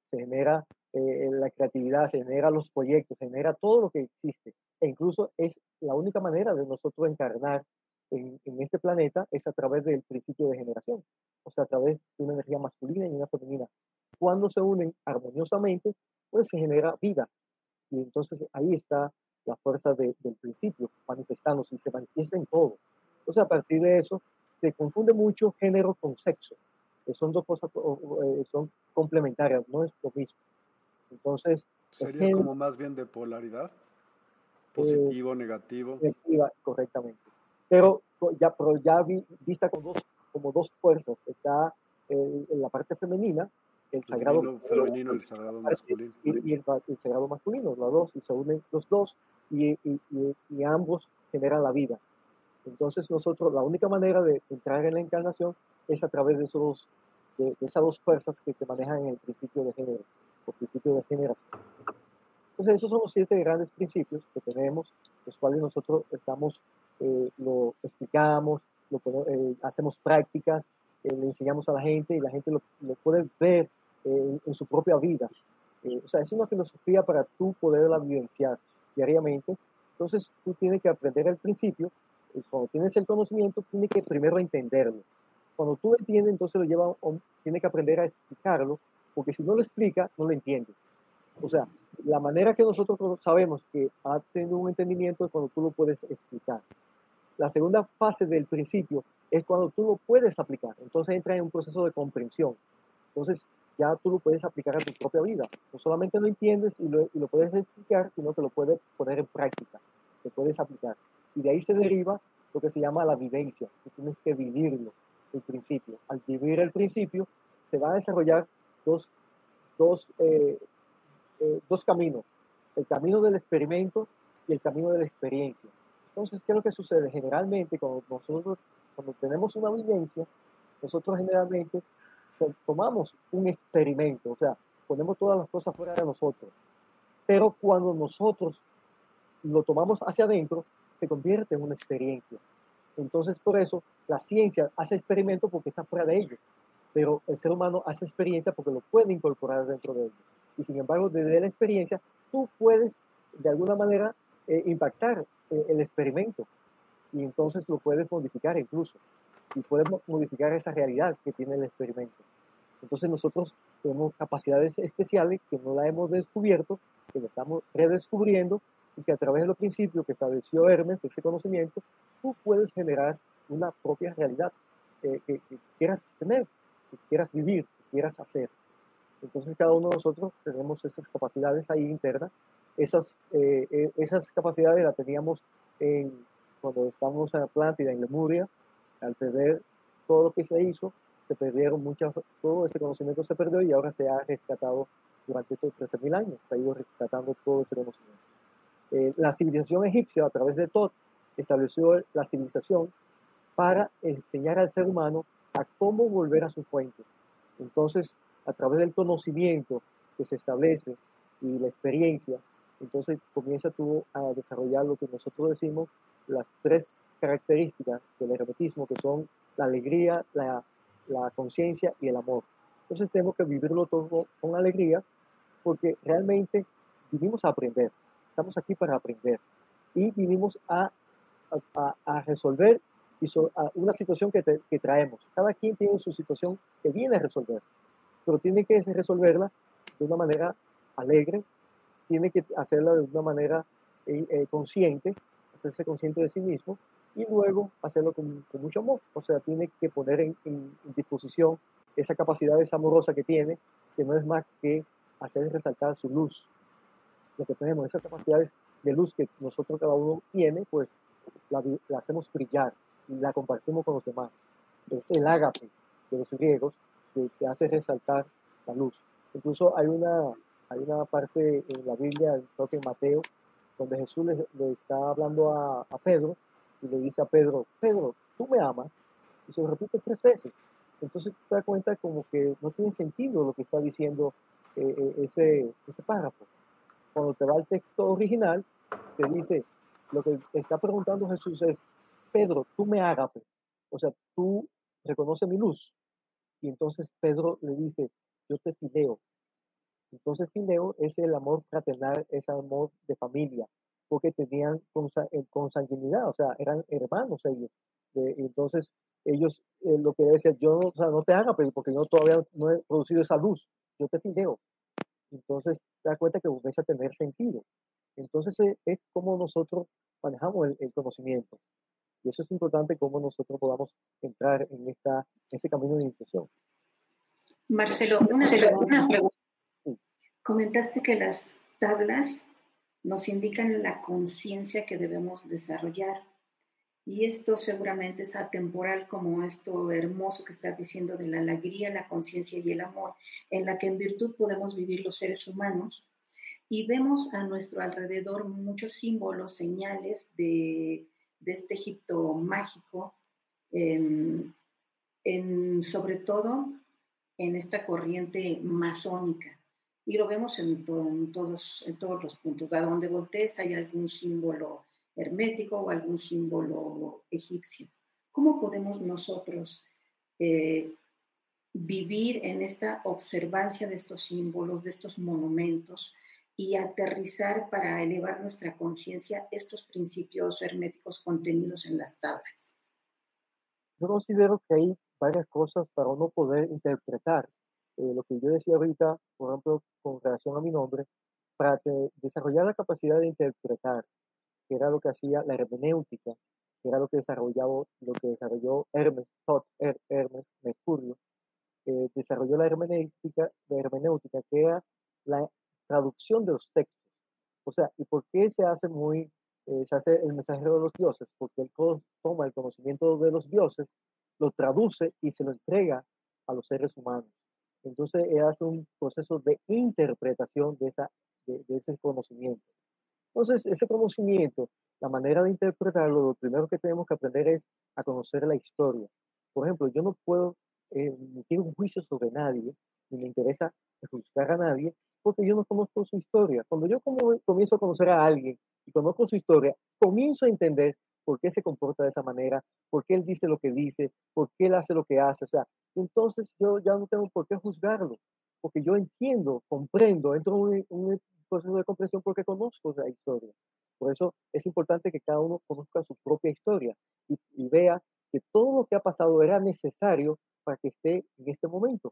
se genera la creatividad, se genera los proyectos, se genera todo lo que existe. E incluso es la única manera de nosotros encarnar en, este planeta es a través del principio de generación, o sea, a través de una energía masculina y una femenina. Cuando se unen armoniosamente, pues se genera vida. Y entonces ahí está la fuerza del principio manifestándose y se manifiesta en todo. Entonces a partir de eso se confunde mucho género con sexo. Que son dos cosas, eh, son complementarias, no es lo mismo. Entonces... Sería como más bien de polaridad, eh, positivo, negativo. Negativa, correctamente pero ya, pero ya vista con dos, como dos fuerzas. Está en la parte femenina, el sagrado femenino, el sagrado masculino. Y, el, sagrado masculino, los dos, y se unen los dos, y, y, ambos generan la vida. Entonces nosotros, la única manera de entrar en la encarnación es a través de, esos, de, esas dos fuerzas que se manejan en el principio de género, o principio de generación. Entonces esos son los siete grandes principios que tenemos, los cuales nosotros estamos eh, lo explicamos, lo, eh, hacemos prácticas, eh, le enseñamos a la gente y la gente lo, puede ver en, su propia vida. o sea, es una filosofía para tú poderla vivenciar diariamente. Entonces, tú tienes que aprender el principio. Y cuando tienes el conocimiento, tienes que primero entenderlo. Cuando tú entiendes, entonces lo lleva, tienes que aprender a explicarlo, porque si no lo explica, no lo entiendes. O sea, la manera que nosotros sabemos que ha tenido un entendimiento es cuando tú lo puedes explicar. La segunda fase del principio es cuando tú lo puedes aplicar. Entonces entra en un proceso de comprensión. Entonces ya tú lo puedes aplicar a tu propia vida. No solamente lo entiendes y lo, y lo puedes explicar, sino que lo puedes poner en práctica, lo puedes aplicar. Y de ahí se deriva lo que se llama la vivencia, que tienes que vivirlo, el principio. Al vivir el principio, se van a desarrollar dos, dos, eh, eh, dos caminos, el camino del experimento y el camino de la experiencia. Entonces, ¿qué es lo que sucede? Generalmente, cuando nosotros, cuando tenemos una vivencia, nosotros generalmente tomamos un experimento, o sea, ponemos todas las cosas fuera de nosotros. Pero cuando nosotros lo tomamos hacia adentro, se convierte en una experiencia. Entonces, por eso, la ciencia hace experimento porque está fuera de ello, pero el ser humano hace experiencia porque lo puede incorporar dentro de ello. Y sin embargo, desde la experiencia, tú puedes, de alguna manera, eh, impactar eh, el experimento y entonces lo puedes modificar incluso y puedes modificar esa realidad que tiene el experimento. Entonces nosotros tenemos capacidades especiales que no la hemos descubierto, que la estamos redescubriendo y que a través de los principios que estableció Hermes, ese conocimiento, tú puedes generar una propia realidad que, quieras tener, que quieras vivir, que quieras hacer. Entonces cada uno de nosotros tenemos esas capacidades ahí internas. Esas, eh, eh, esas capacidades las teníamos en, cuando estábamos en Atlántida, en Lemuria, al perder todo lo que se hizo, se perdieron muchas, todo ese conocimiento se perdió y ahora se ha rescatado durante estos 13.000 años, se ha ido rescatando todo ese conocimiento. Eh, la civilización egipcia, a través de Tot, estableció la civilización para enseñar al ser humano a cómo volver a su fuente. Entonces, a través del conocimiento que se establece y la experiencia, entonces comienza tú a desarrollar lo que nosotros decimos las tres características del hermetismo, que son la alegría, la, la conciencia y el amor. Entonces tenemos que vivirlo todo con alegría, porque realmente vivimos a aprender. Estamos aquí para aprender. Y vinimos a, a, a resolver una situación que, traemos. Cada quien tiene su situación que viene a resolver, pero tiene que resolverla de una manera alegre, tiene que hacerla de una manera eh, eh, consciente, hacerse consciente de sí mismo y luego hacerlo con, mucho amor. O sea, tiene que poner en, disposición esa capacidad amorosa que tiene, que no es más que hacer resaltar su luz. Lo que tenemos, esas capacidades de luz que nosotros cada uno tiene, pues la, hacemos brillar y la compartimos con los demás. Es el ágape de los griegos que, que hace resaltar la luz. Incluso hay una, hay una parte en la Biblia, creo que en Mateo, donde Jesús le, está hablando a, a, Pedro y le dice a Pedro, Pedro, tú me amas, y se lo repite tres veces. Entonces te das cuenta como que no tiene sentido lo que está diciendo eh, eh, ese, ese párrafo. Cuando te va al texto original, te dice, lo que está preguntando Jesús es, Pedro, tú me ágape, o sea, tú reconoces mi luz. Y entonces Pedro le dice, yo te fileo, entonces Fileo es el amor fraternal, es el amor de familia, porque tenían eh, consanguinidad, o sea, eran hermanos ellos. entonces ellos eh, lo que decían, yo o sea, no te haga, porque yo todavía no he producido esa luz, yo te fileo. Entonces te das cuenta que comienza a tener sentido. Entonces eh, es como nosotros manejamos el, conocimiento. Y eso es importante, cómo nosotros podamos entrar en, esta, en ese camino de iniciación. Marcelo, una, una pregunta Comentaste que las tablas nos indican la conciencia que debemos desarrollar. Y esto seguramente es atemporal como esto hermoso que estás diciendo de la alegría, la conciencia y el amor, en la que en virtud podemos vivir los seres humanos. Y vemos a nuestro alrededor muchos símbolos, señales de, este Egipto mágico, em, en, sobre todo en esta corriente masónica. Y lo vemos en, todos, en todos los puntos. A donde voltees hay algún símbolo hermético o algún símbolo egipcio. ¿Cómo podemos nosotros eh, vivir en esta observancia de estos símbolos, de estos monumentos y aterrizar para elevar nuestra conciencia estos principios herméticos contenidos en las tablas? Yo considero que hay varias cosas para uno poder interpretar eh, lo que yo decía ahorita, por ejemplo, con relación a mi nombre, para desarrollar la capacidad de interpretar, que era lo que hacía la hermenéutica, que era lo que desarrollaba, lo que desarrolló Hermes, Hermes, Mercurio, eh, desarrolló la hermenéutica, la hermenéutica, que era la traducción de los textos. O sea, ¿y por qué se hace muy, eh, se hace el mensajero de los dioses? Porque él toma el conocimiento de los dioses, lo traduce y se lo entrega a los seres humanos. Entonces, hace un proceso de interpretación de, esa, de, ese conocimiento. Entonces, ese conocimiento, la manera de interpretarlo, lo primero que tenemos que aprender es a conocer la historia. Por ejemplo, yo no puedo eh, emitir un juicio sobre nadie, ni me interesa juzgar a nadie, porque yo no conozco su historia. Cuando yo comienzo a conocer a alguien y conozco su historia, comienzo a entender por qué se comporta de esa manera, por qué él dice lo que dice, por qué él hace lo que hace. O sea, entonces yo ya no tengo por qué juzgarlo, porque yo entiendo, comprendo, entro en un, proceso de comprensión porque conozco la historia. Por eso es importante que cada uno conozca su propia historia y, y vea que todo lo que ha pasado era necesario para que esté en este momento.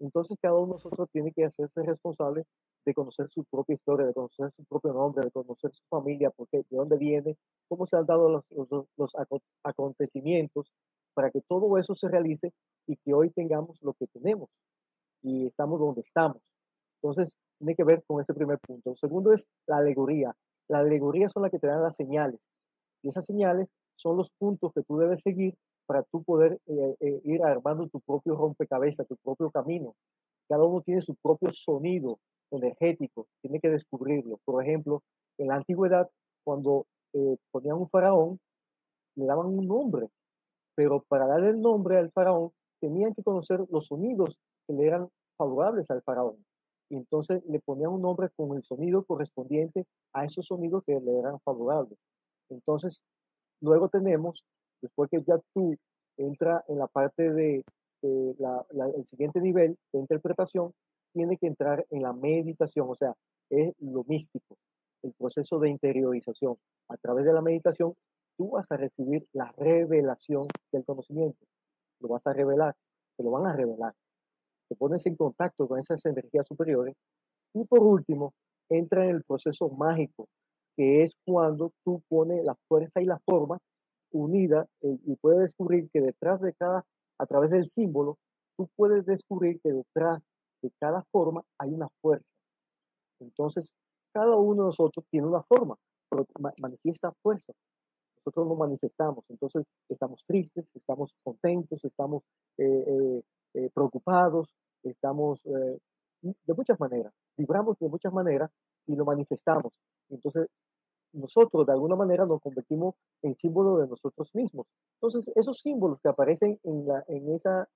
Entonces cada uno de nosotros tiene que hacerse responsable de conocer su propia historia, de conocer su propio nombre, de conocer su familia, porque de dónde viene, cómo se han dado los, los, los acontecimientos para que todo eso se realice y que hoy tengamos lo que tenemos y estamos donde estamos. Entonces, tiene que ver con este primer punto. El segundo es la alegoría. La alegoría son las que te dan las señales. Y esas señales son los puntos que tú debes seguir para tú poder eh, eh, ir armando tu propio rompecabezas, tu propio camino. Cada uno tiene su propio sonido energético, tiene que descubrirlo. Por ejemplo, en la antigüedad, cuando eh, ponían un faraón, le daban un nombre, pero para darle el nombre al faraón, tenían que conocer los sonidos que le eran favorables al faraón. Y entonces le ponían un nombre con el sonido correspondiente a esos sonidos que le eran favorables. Entonces, luego tenemos, después que ya tú entra en la parte de, el siguiente nivel de interpretación, tiene que entrar en la meditación, o sea, es lo místico, el proceso de interiorización. A través de la meditación, tú vas a recibir la revelación del conocimiento. Lo vas a revelar, te lo van a revelar te pones en contacto con esas energías superiores. Y por último, entra en el proceso mágico, que es cuando tú pones la fuerza y la forma unida eh, y puedes descubrir que detrás de cada, a través del símbolo, tú puedes descubrir que detrás de cada forma hay una fuerza. Entonces, cada uno de nosotros tiene una forma, pero manifiesta fuerzas. Nosotros nos manifestamos, entonces estamos tristes, estamos contentos, estamos eh, eh, preocupados, estamos de muchas maneras, vibramos de muchas maneras y lo manifestamos. Entonces, nosotros de alguna manera nos convertimos en símbolo de nosotros mismos. Entonces, esos símbolos que aparecen en, la, en esa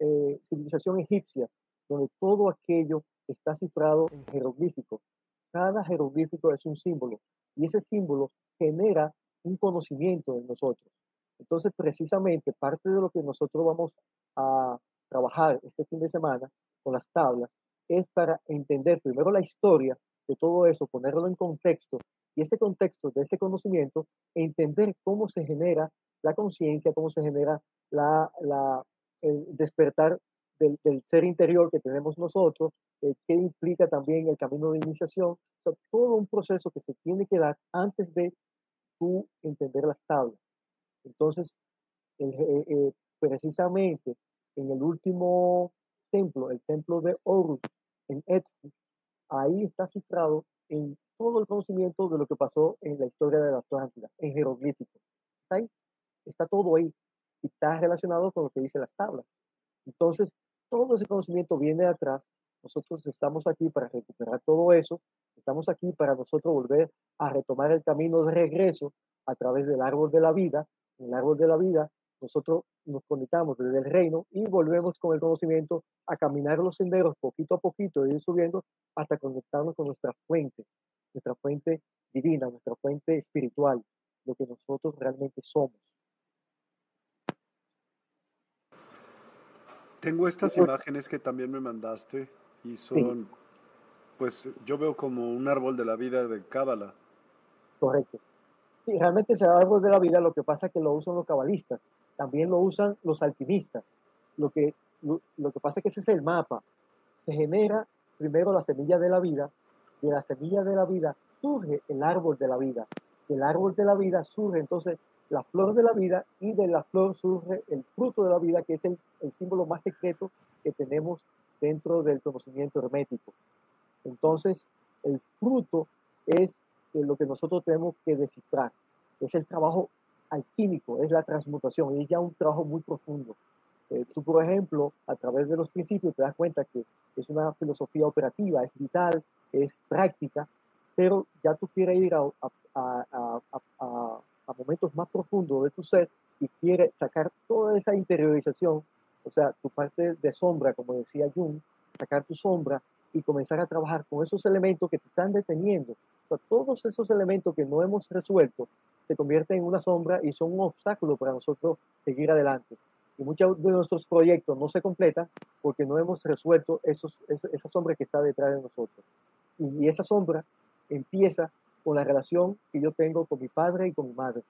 eh, civilización egipcia, donde todo aquello está cifrado en jeroglífico, cada jeroglífico es un símbolo y ese símbolo genera un conocimiento en nosotros. Entonces, precisamente parte de lo que nosotros vamos a trabajar este fin de semana con las tablas es para entender primero la historia de todo eso, ponerlo en contexto y ese contexto de ese conocimiento, entender cómo se genera la conciencia, cómo se genera la, el despertar del, ser interior que tenemos nosotros, eh, qué implica también el camino de iniciación, todo un proceso que se tiene que dar antes de tú entender las tablas. Entonces, eh, eh, precisamente en el último templo, el templo de Horus, en Edfu, ahí está cifrado en todo el conocimiento de lo que pasó en la historia de la Atlántida, en jeroglífico. Está ahí, está todo ahí y está relacionado con lo que dice las tablas. Entonces, todo ese conocimiento viene de atrás. Nosotros estamos aquí para recuperar todo eso. Estamos aquí para nosotros volver a retomar el camino de regreso a través del árbol de la vida. En el árbol de la vida nosotros nos conectamos desde el reino y volvemos con el conocimiento a caminar los senderos poquito a poquito, ir subiendo hasta conectarnos con nuestra fuente, nuestra fuente divina, nuestra fuente espiritual, lo que nosotros realmente somos. Tengo estas imágenes que también me mandaste y son, pues yo veo como un árbol de la vida de Cábala. Correcto. Sí, realmente ese árbol de la vida lo que pasa es que lo usan los cabalistas también lo usan los alquimistas. Lo que, lo, que pasa es que ese es el mapa. Se genera primero la semilla de la vida, de la semilla de la vida surge el árbol de la vida, del árbol de la vida surge entonces la flor de la vida y de la flor surge el fruto de la vida, que es el, el símbolo más secreto que tenemos dentro del conocimiento hermético. Entonces, el fruto es lo que nosotros tenemos que descifrar. Es el trabajo alquímico, es la transmutación, y es ya un trabajo muy profundo. Eh, tú, por ejemplo, a través de los principios te das cuenta que es una filosofía operativa, es vital, es práctica, pero ya tú quieres ir a, a, a, a momentos más profundos de tu ser y quieres sacar toda esa interiorización, o sea, tu parte de sombra, como decía Jung, sacar tu sombra y comenzar a trabajar con esos elementos que te están deteniendo. O sea, todos esos elementos que no hemos resuelto se convierten en una sombra y son un obstáculo para nosotros seguir adelante. Y muchos de nuestros proyectos no se completan porque no hemos resuelto esos, esa sombra que está detrás de nosotros. Y, esa sombra empieza con la relación que yo tengo con mi padre y con mi madre.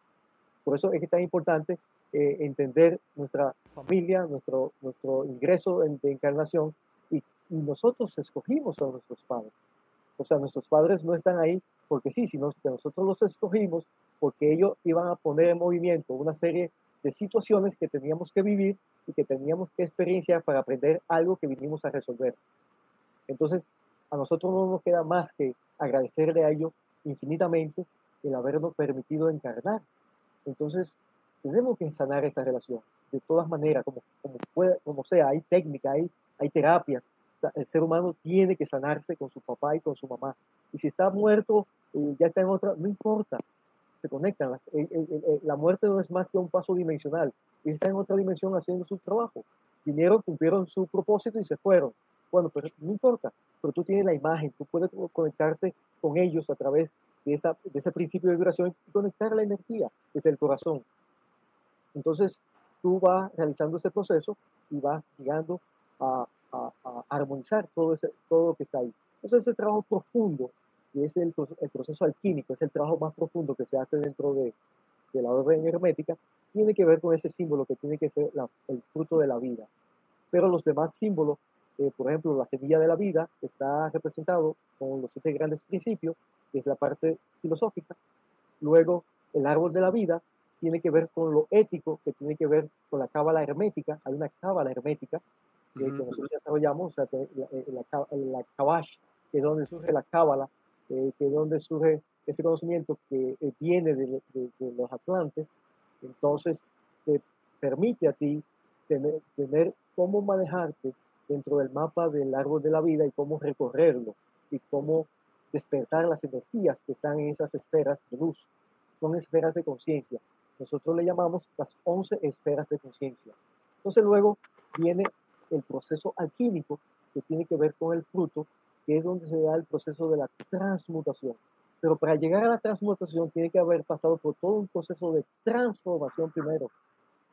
Por eso es tan importante eh, entender nuestra familia, nuestro, nuestro ingreso en, de encarnación y y nosotros escogimos a nuestros padres. O sea, nuestros padres no están ahí porque sí, sino que nosotros los escogimos porque ellos iban a poner en movimiento una serie de situaciones que teníamos que vivir y que teníamos que experienciar para aprender algo que vinimos a resolver. Entonces, a nosotros no nos queda más que agradecerle a ellos infinitamente el habernos permitido encarnar. Entonces, tenemos que sanar esa relación de todas maneras, como, como, como sea, hay técnica, hay, hay terapias. el ser humano tiene que sanarse con su papá y con su mamá. Y si está muerto, eh, ya está en otra, no importa, se conectan. La, la, muerte no es más que un paso dimensional. Y está en otra dimensión haciendo su trabajo. Vinieron, cumplieron su propósito y se fueron. Bueno, pero no importa, pero tú tienes la imagen, tú puedes conectarte con ellos a través de, esa, de ese principio de vibración y conectar la energía desde el corazón. Entonces, tú vas realizando ese proceso y vas llegando a, a, a armonizar todo, ese, todo lo que está ahí. Entonces, ese trabajo profundo y es el, el, proceso alquímico, es el trabajo más profundo que se hace dentro de, de la orden hermética, tiene que ver con ese símbolo que tiene que ser la, el fruto de la vida. Pero los demás símbolos, eh, por ejemplo, la semilla de la vida está representado con los siete grandes principios, que es la parte filosófica. Luego, el árbol de la vida tiene que ver con lo ético, que tiene que ver con la cábala hermética. Hay una cábala hermética que, -huh. que nosotros desarrollamos, o sea, la, la, la, kabash, que es donde surge la cábala, eh, que es donde surge ese conocimiento que eh, viene de, los atlantes, entonces te permite a ti tener, tener cómo manejarte dentro del mapa del árbol de la vida y cómo recorrerlo y cómo despertar las energías que están en esas esferas de luz. Son esferas de conciencia. Nosotros le llamamos las 11 esferas de conciencia. Entonces luego viene el proceso alquímico que tiene que ver con el fruto que es donde se da el proceso de la transmutación. Pero para llegar a la transmutación tiene que haber pasado por todo un proceso de transformación primero.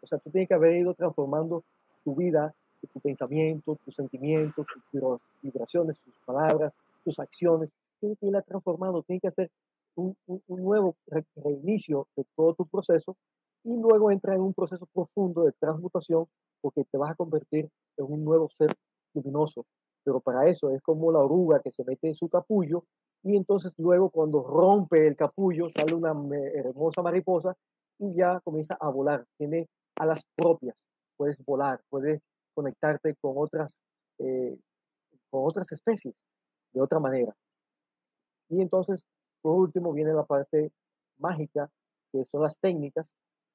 O sea, tú tienes que haber ido transformando tu vida, tu pensamiento, tus sentimientos, tus vibraciones, tus palabras, tus acciones. Tienes que irla transformando, tienes que hacer un, un, un nuevo re reinicio de todo tu proceso y luego entra en un proceso profundo de transmutación porque te vas a convertir en un nuevo ser luminoso, pero para eso es como la oruga que se mete en su capullo y entonces luego cuando rompe el capullo sale una hermosa mariposa y ya comienza a volar, tiene alas propias, puedes volar, puedes conectarte con otras, eh, con otras especies de otra manera. Y entonces, por último, viene la parte mágica, que son las técnicas,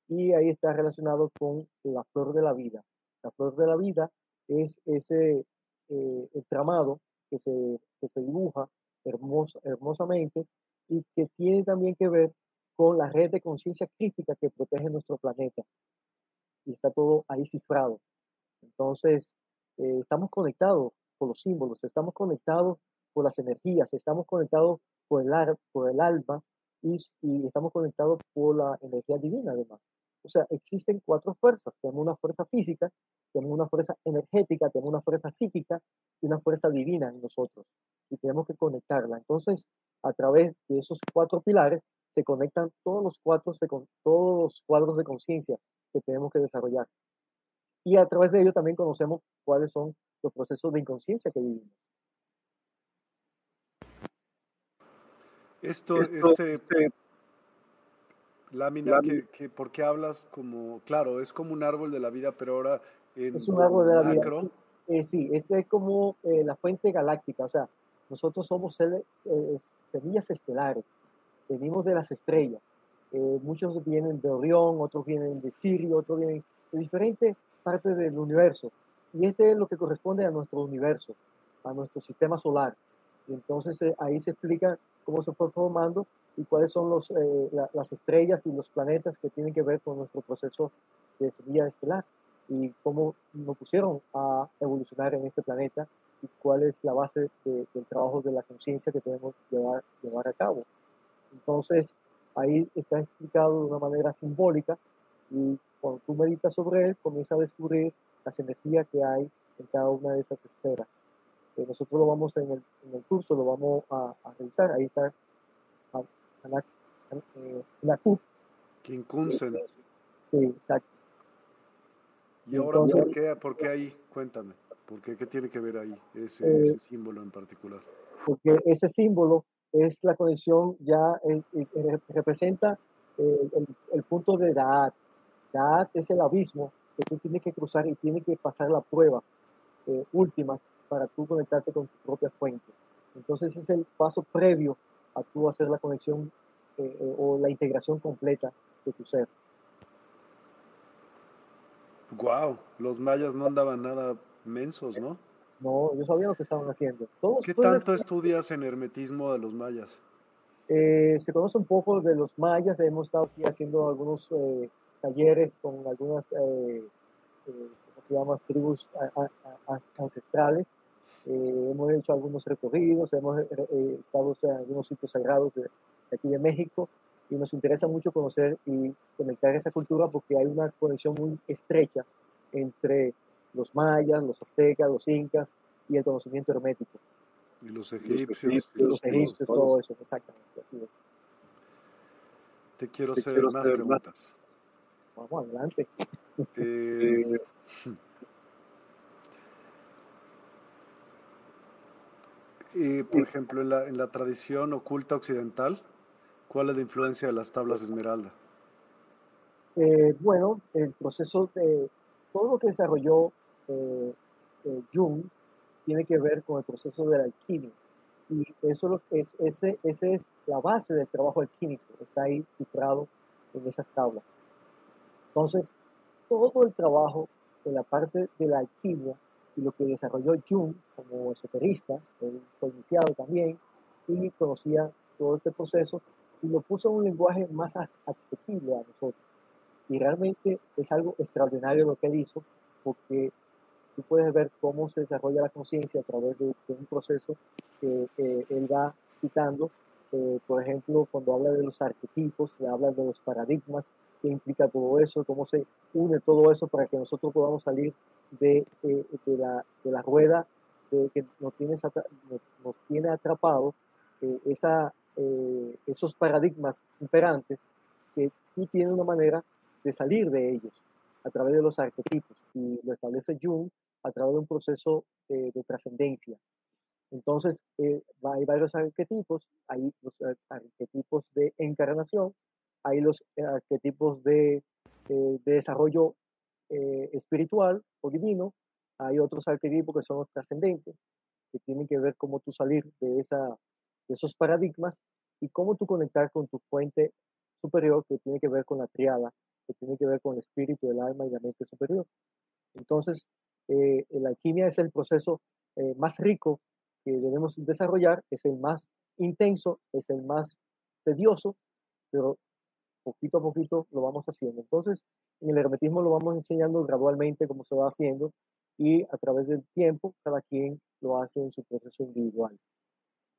y ahí está relacionado con la flor de la vida. La flor de la vida es ese eh, entramado que se, que se dibuja hermoso, hermosamente y que tiene también que ver con la red de conciencia crística que protege nuestro planeta. Y está todo ahí cifrado. Entonces, eh, estamos conectados por los símbolos, estamos conectados por las energías, estamos conectados por el, por el alma y, y estamos conectados por la energía divina además. O sea, existen cuatro fuerzas. Tenemos una fuerza física, tenemos una fuerza energética, tenemos una fuerza psíquica y una fuerza divina en nosotros. Y tenemos que conectarla. Entonces, a través de esos cuatro pilares se conectan todos los, cuatro, todos los cuadros de conciencia que tenemos que desarrollar. Y a través de ello también conocemos cuáles son los procesos de inconsciencia que vivimos. Esto, Esto este, este lámina, lámina. Que, que, ¿por qué hablas como, claro, es como un árbol de la vida, pero ahora en Es un árbol de la macro. vida. Sí, eh, sí es como eh, la fuente galáctica, o sea, nosotros somos eh, semillas estelares, venimos de las estrellas. Eh, muchos vienen de Orión, otros vienen de Sirio, otros vienen de diferentes partes del universo. Y este es lo que corresponde a nuestro universo, a nuestro sistema solar. Y entonces eh, ahí se explica cómo se fue formando y cuáles son los, eh, la, las estrellas y los planetas que tienen que ver con nuestro proceso de semilla estelar y cómo nos pusieron a evolucionar en este planeta y cuál es la base de, del trabajo de la conciencia que tenemos que llevar, llevar a cabo. Entonces, ahí está explicado de una manera simbólica y cuando tú meditas sobre él, comienzas a descubrir las energías que hay en cada una de esas esferas. Eh, nosotros lo vamos en el, en el, curso, lo vamos a, a revisar. Ahí está la, eh, la CUP. Quincunsen. Sí, exacto. ¿Y ahora Entonces, ¿por, qué, por qué ahí? Cuéntame. ¿Por qué? ¿Qué tiene que ver ahí ese, ese símbolo en particular? Porque ese símbolo es la conexión ya, representa el, el, punto de Da'at. Da'at es el abismo que tú tienes que cruzar y tienes que pasar la prueba eh, última para tú conectarte con tu propia fuente. Entonces es el paso previo a tú hacer la conexión eh, eh, o la integración completa de tu ser. Wow, los mayas no andaban nada mensos, ¿no? No, yo sabía lo que estaban haciendo. ¿Qué tanto estudias en hermetismo de los mayas? Eh, se conoce un poco de los mayas, hemos estado aquí haciendo algunos eh, talleres con algunas, eh, se llama? Tribus ancestrales. Hemos hecho algunos recorridos, hemos estado en algunos sitios sagrados de, aquí de México y nos interesa mucho conocer y conectar esa cultura porque hay una conexión muy estrecha entre los mayas, los aztecas, los incas y el conocimiento hermético. Y los egipcios. Y los, egipcios, todo eso, exactamente, así es. Te quiero hacer más preguntas. Vamos adelante. Eh, [laughs] eh, por ejemplo, en la, en la tradición oculta occidental, ¿cuál es la influencia de las tablas esmeralda? Eh, bueno, el proceso de todo lo que desarrolló eh, Jung tiene que ver con el proceso de la alquimia. Y eso es, ese, ese es la base del trabajo alquímico, está ahí cifrado en esas tablas. Entonces, todo el trabajo de la parte de la alquimia y lo que desarrolló Jung como esoterista, él fue iniciado también y conocía todo este proceso y lo puso en un lenguaje más accesible a nosotros. Y realmente es algo extraordinario lo que él hizo, porque tú puedes ver cómo se desarrolla la conciencia a través de, un proceso que, él va quitando. Eh, por ejemplo, cuando habla de los arquetipos, habla de los paradigmas, qué implica todo eso, cómo se une todo eso para que nosotros podamos salir de, eh, de, la, de la, rueda que nos tiene, nos, tiene atrapado, eh, esa, esos paradigmas imperantes, que tú tienes una manera de salir de ellos a través de los arquetipos. Y lo establece Jung a través de un proceso eh, de trascendencia. Entonces, eh, hay varios arquetipos, hay los arquetipos de encarnación, hay los arquetipos de, eh, de desarrollo espiritual o divino, hay otros arquetipos que son los trascendentes, que tienen que ver cómo tú salir de, esa, de esos paradigmas y cómo tú conectar con tu fuente superior, que tiene que ver con la triada, que tiene que ver con el espíritu, el alma y la mente superior. Entonces, eh, la alquimia es el proceso eh, más rico que debemos desarrollar, es el más intenso, es el más tedioso, pero poquito a poquito lo vamos haciendo. Entonces, en el hermetismo lo vamos enseñando gradualmente cómo se va haciendo y a través del tiempo cada quien lo hace en su proceso individual.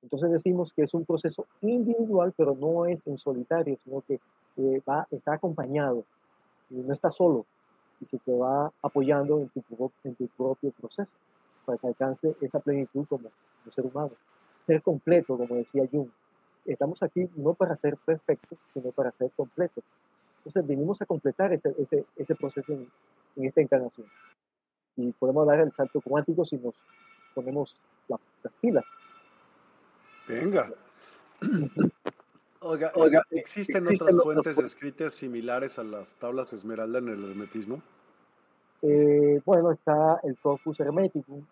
Entonces decimos que es un proceso individual, pero no es en solitario, sino que eh, va, está acompañado y no está solo y se te va apoyando en tu, en tu propio proceso para que alcance esa plenitud como, ser humano. Ser completo, como decía Jung. Estamos aquí no para ser perfectos, sino para ser completos. Entonces venimos a completar ese, ese, ese proceso en, en, esta encarnación. Y podemos dar el salto cuántico si nos ponemos las pilas. Venga. Oiga, Oiga ¿existen, otras fuentes escritas similares a las tablas esmeralda en el hermetismo? Eh, bueno, está el Corpus Hermeticum,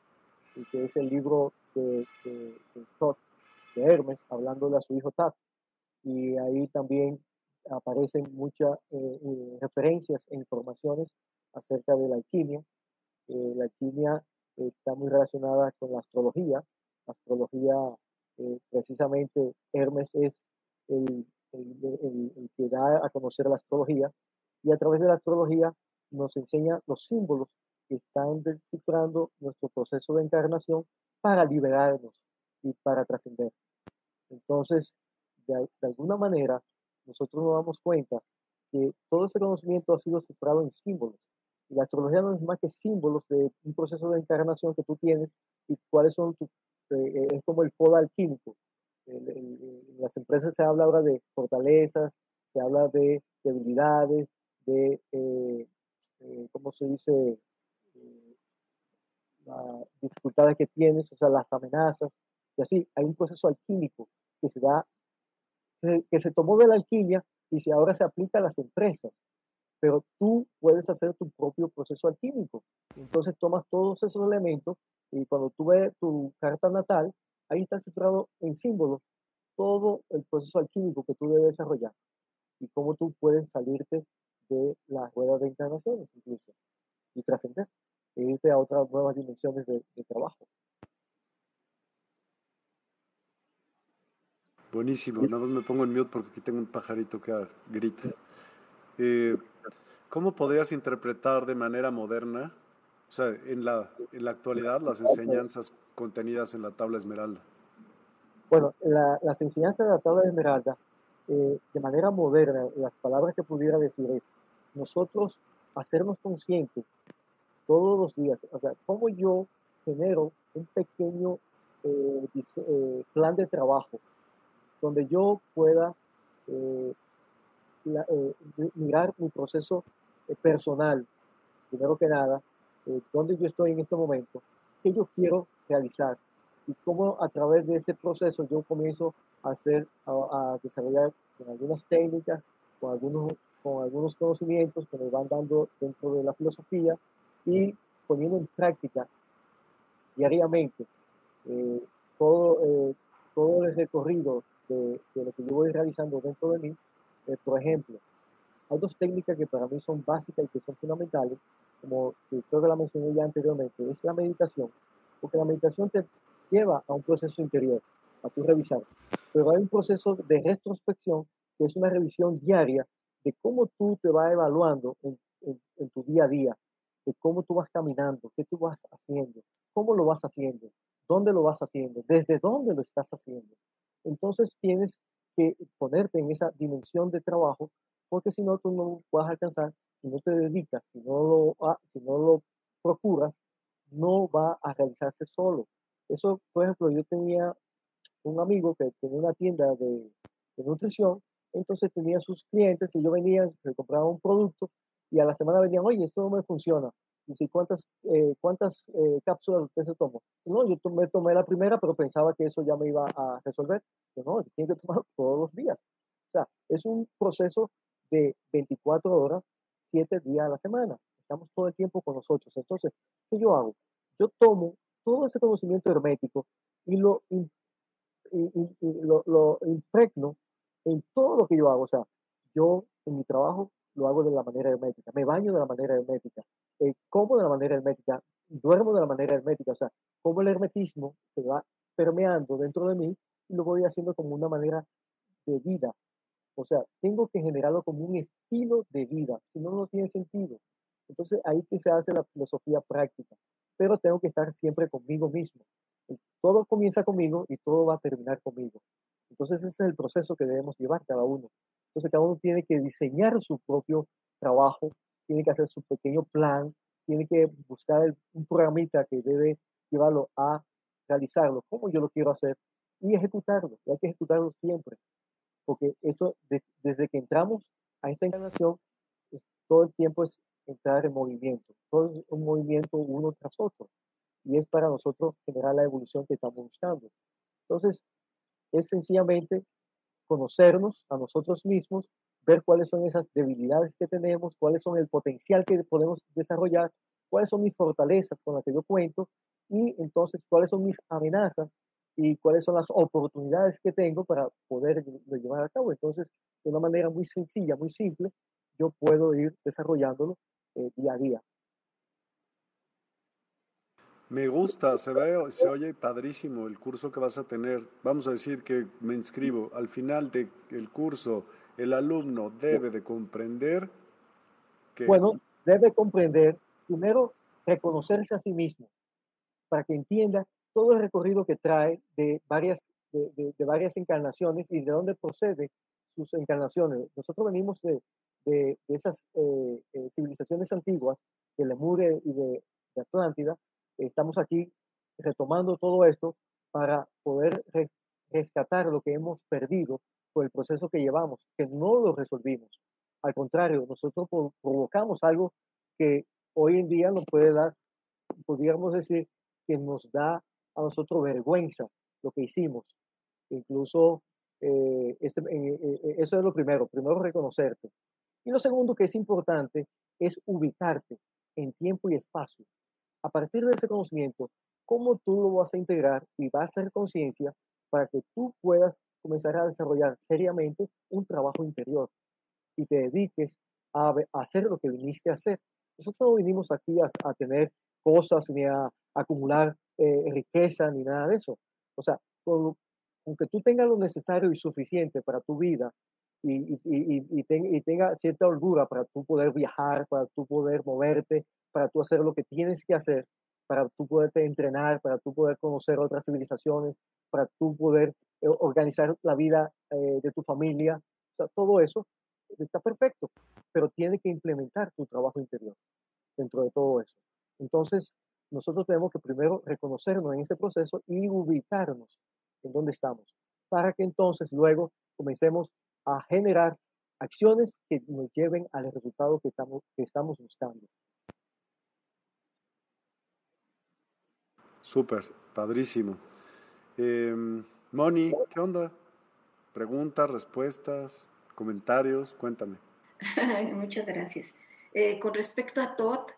que es el libro de, de, de, Hermes, hablándole a su hijo Tat. Y ahí también aparecen muchas eh, eh, referencias e informaciones acerca de la alquimia. la alquimia está muy relacionada con la astrología. La astrología, precisamente, Hermes es el, que da a conocer la astrología y a través de la astrología nos enseña los símbolos que están descifrando nuestro proceso de encarnación para liberarnos y para trascender. Entonces, de, alguna manera, nosotros nos damos cuenta que todo ese conocimiento ha sido cifrado en símbolos. Y la astrología no es más que símbolos de un proceso de encarnación que tú tienes y cuáles son tus, eh, es como el poder alquímico en las empresas se habla ahora de fortalezas, se habla de debilidades, de, eh, eh, ¿cómo se dice? Eh, dificultades que tienes, o sea, las amenazas, y así. Hay un proceso alquímico que se da, que se tomó de la alquimia y se, ahora se aplica a las empresas. Pero tú puedes hacer tu propio proceso alquímico. Entonces tomas todos esos elementos y cuando tú ves tu carta natal, ahí está cifrado en símbolos todo el proceso alquímico que tú debes desarrollar y cómo tú puedes salirte de las ruedas de encarnaciones incluso y trascender e irte a otras nuevas dimensiones de, trabajo. Buenísimo, nada más me pongo en mute porque aquí tengo un pajarito que grita. Eh, ¿Cómo podrías interpretar de manera moderna, o sea, en la, en la actualidad, las enseñanzas contenidas en la tabla esmeralda? Bueno, las enseñanzas de la tabla esmeralda, eh, de manera moderna, las palabras que pudiera decir es, nosotros hacernos conscientes todos los días, o sea, cómo yo genero un pequeño eh, eh, plan de trabajo donde yo pueda mirar mi proceso personal, primero que nada, dónde yo estoy en este momento, qué yo quiero realizar, y cómo a través de ese proceso yo comienzo a hacer, a, desarrollar con algunas técnicas, con algunos, con algunos conocimientos que me van dando dentro de la filosofía y poniendo en práctica diariamente eh, todo, eh, todo el recorrido de, lo que yo voy realizando dentro de mí. Eh, por ejemplo, hay dos técnicas que para mí son básicas y que son fundamentales, como creo que la mencioné ya anteriormente, es la meditación, porque la meditación te lleva a un proceso interior, a tu revisar. Pero hay un proceso de retrospección que es una revisión diaria de cómo tú te vas evaluando en, en, tu día a día, de cómo tú vas caminando, qué tú vas haciendo, cómo lo vas haciendo, dónde lo vas haciendo, desde dónde lo estás haciendo. Entonces tienes que ponerte en esa dimensión de trabajo, porque si no, tú no vas a alcanzar, si no te dedicas, si no lo, si no lo procuras, no va a realizarse solo. Eso, por ejemplo, yo tenía un amigo que tenía una tienda de, nutrición, entonces tenía sus clientes y yo venía, le compraba un producto y a la semana venían, oye, esto no me funciona. Dice, ¿cuántas, eh, cuántas eh, cápsulas usted se tomó? No, yo tomé, tomé la primera, pero pensaba que eso ya me iba a resolver. Yo, no, tiene que tomar todos los días. O sea, es un proceso de 24 horas, 7 días a la semana. Estamos todo el tiempo con nosotros. Entonces, ¿qué yo hago? Yo tomo todo ese conocimiento hermético y lo, lo, impregno en todo lo que yo hago. O sea, yo en mi trabajo lo hago de la manera hermética, me baño de la manera hermética, eh, como de la manera hermética, duermo de la manera hermética. O sea, como el hermetismo se va permeando dentro de mí y lo voy haciendo como una manera de vida. O sea, tengo que generarlo como un estilo de vida, si no, no tiene sentido. Entonces ahí que se hace la filosofía práctica pero tengo que estar siempre conmigo mismo. Todo comienza conmigo y todo va a terminar conmigo. Entonces ese es el proceso que debemos llevar cada uno. Entonces cada uno tiene que diseñar su propio trabajo, tiene que hacer su pequeño plan, tiene que buscar un programita que debe llevarlo a realizarlo, como yo lo quiero hacer, y ejecutarlo. Y hay que ejecutarlo siempre, porque esto, desde que entramos a esta encarnación, todo el tiempo es entrar en movimiento. Todo es un movimiento uno tras otro. Y es para nosotros generar la evolución que estamos buscando. Entonces, es sencillamente conocernos a nosotros mismos, ver cuáles son esas debilidades que tenemos, cuáles son el potencial que podemos desarrollar, cuáles son mis fortalezas con las que yo cuento y entonces cuáles son mis amenazas y cuáles son las oportunidades que tengo para poder llevar a cabo. Entonces, de una manera muy sencilla, muy simple, yo puedo ir desarrollándolo eh, día a día. Me gusta, se ve, se oye padrísimo el curso que vas a tener. Vamos a decir que me inscribo. Al final del curso, el alumno debe de comprender que... Bueno, debe comprender, primero, reconocerse a sí mismo, para que entienda todo el recorrido que trae de varias, de, varias encarnaciones y de dónde procede sus encarnaciones. Nosotros venimos de, de, esas eh, eh, civilizaciones antiguas, de Lemure y de, Atlántida, estamos aquí retomando todo esto para poder rescatar lo que hemos perdido por el proceso que llevamos, que no lo resolvimos. Al contrario, nosotros provocamos algo que hoy en día nos puede dar, podríamos decir, que nos da a nosotros vergüenza lo que hicimos. Incluso eh, eso es lo primero, primero reconocerte. Y lo segundo que es importante es ubicarte en tiempo y espacio. A partir de ese conocimiento, cómo tú lo vas a integrar y vas a hacer conciencia para que tú puedas comenzar a desarrollar seriamente un trabajo interior y te dediques a, hacer lo que viniste a hacer. Nosotros no vinimos aquí a, tener cosas ni a, acumular eh, riqueza ni nada de eso. O sea, aunque tú tengas lo necesario y suficiente para tu vida y, y, y, y, tenga cierta holgura para tú poder viajar, para tú poder moverte, para tú hacer lo que tienes que hacer, para tú poderte entrenar, para tú poder conocer otras civilizaciones, para tú poder eh, organizar la vida eh, de tu familia. O sea, todo eso está perfecto, pero tiene que implementar tu trabajo interior dentro de todo eso. Entonces, nosotros tenemos que primero reconocernos en ese proceso y ubicarnos en dónde estamos, para que entonces luego comencemos a generar acciones que nos lleven al resultado que estamos, que estamos buscando. Súper, padrísimo. Em, Moni, ¿qué onda? Preguntas, respuestas, comentarios, cuéntame. [laughs] Muchas gracias. Eh, con respecto a TOT,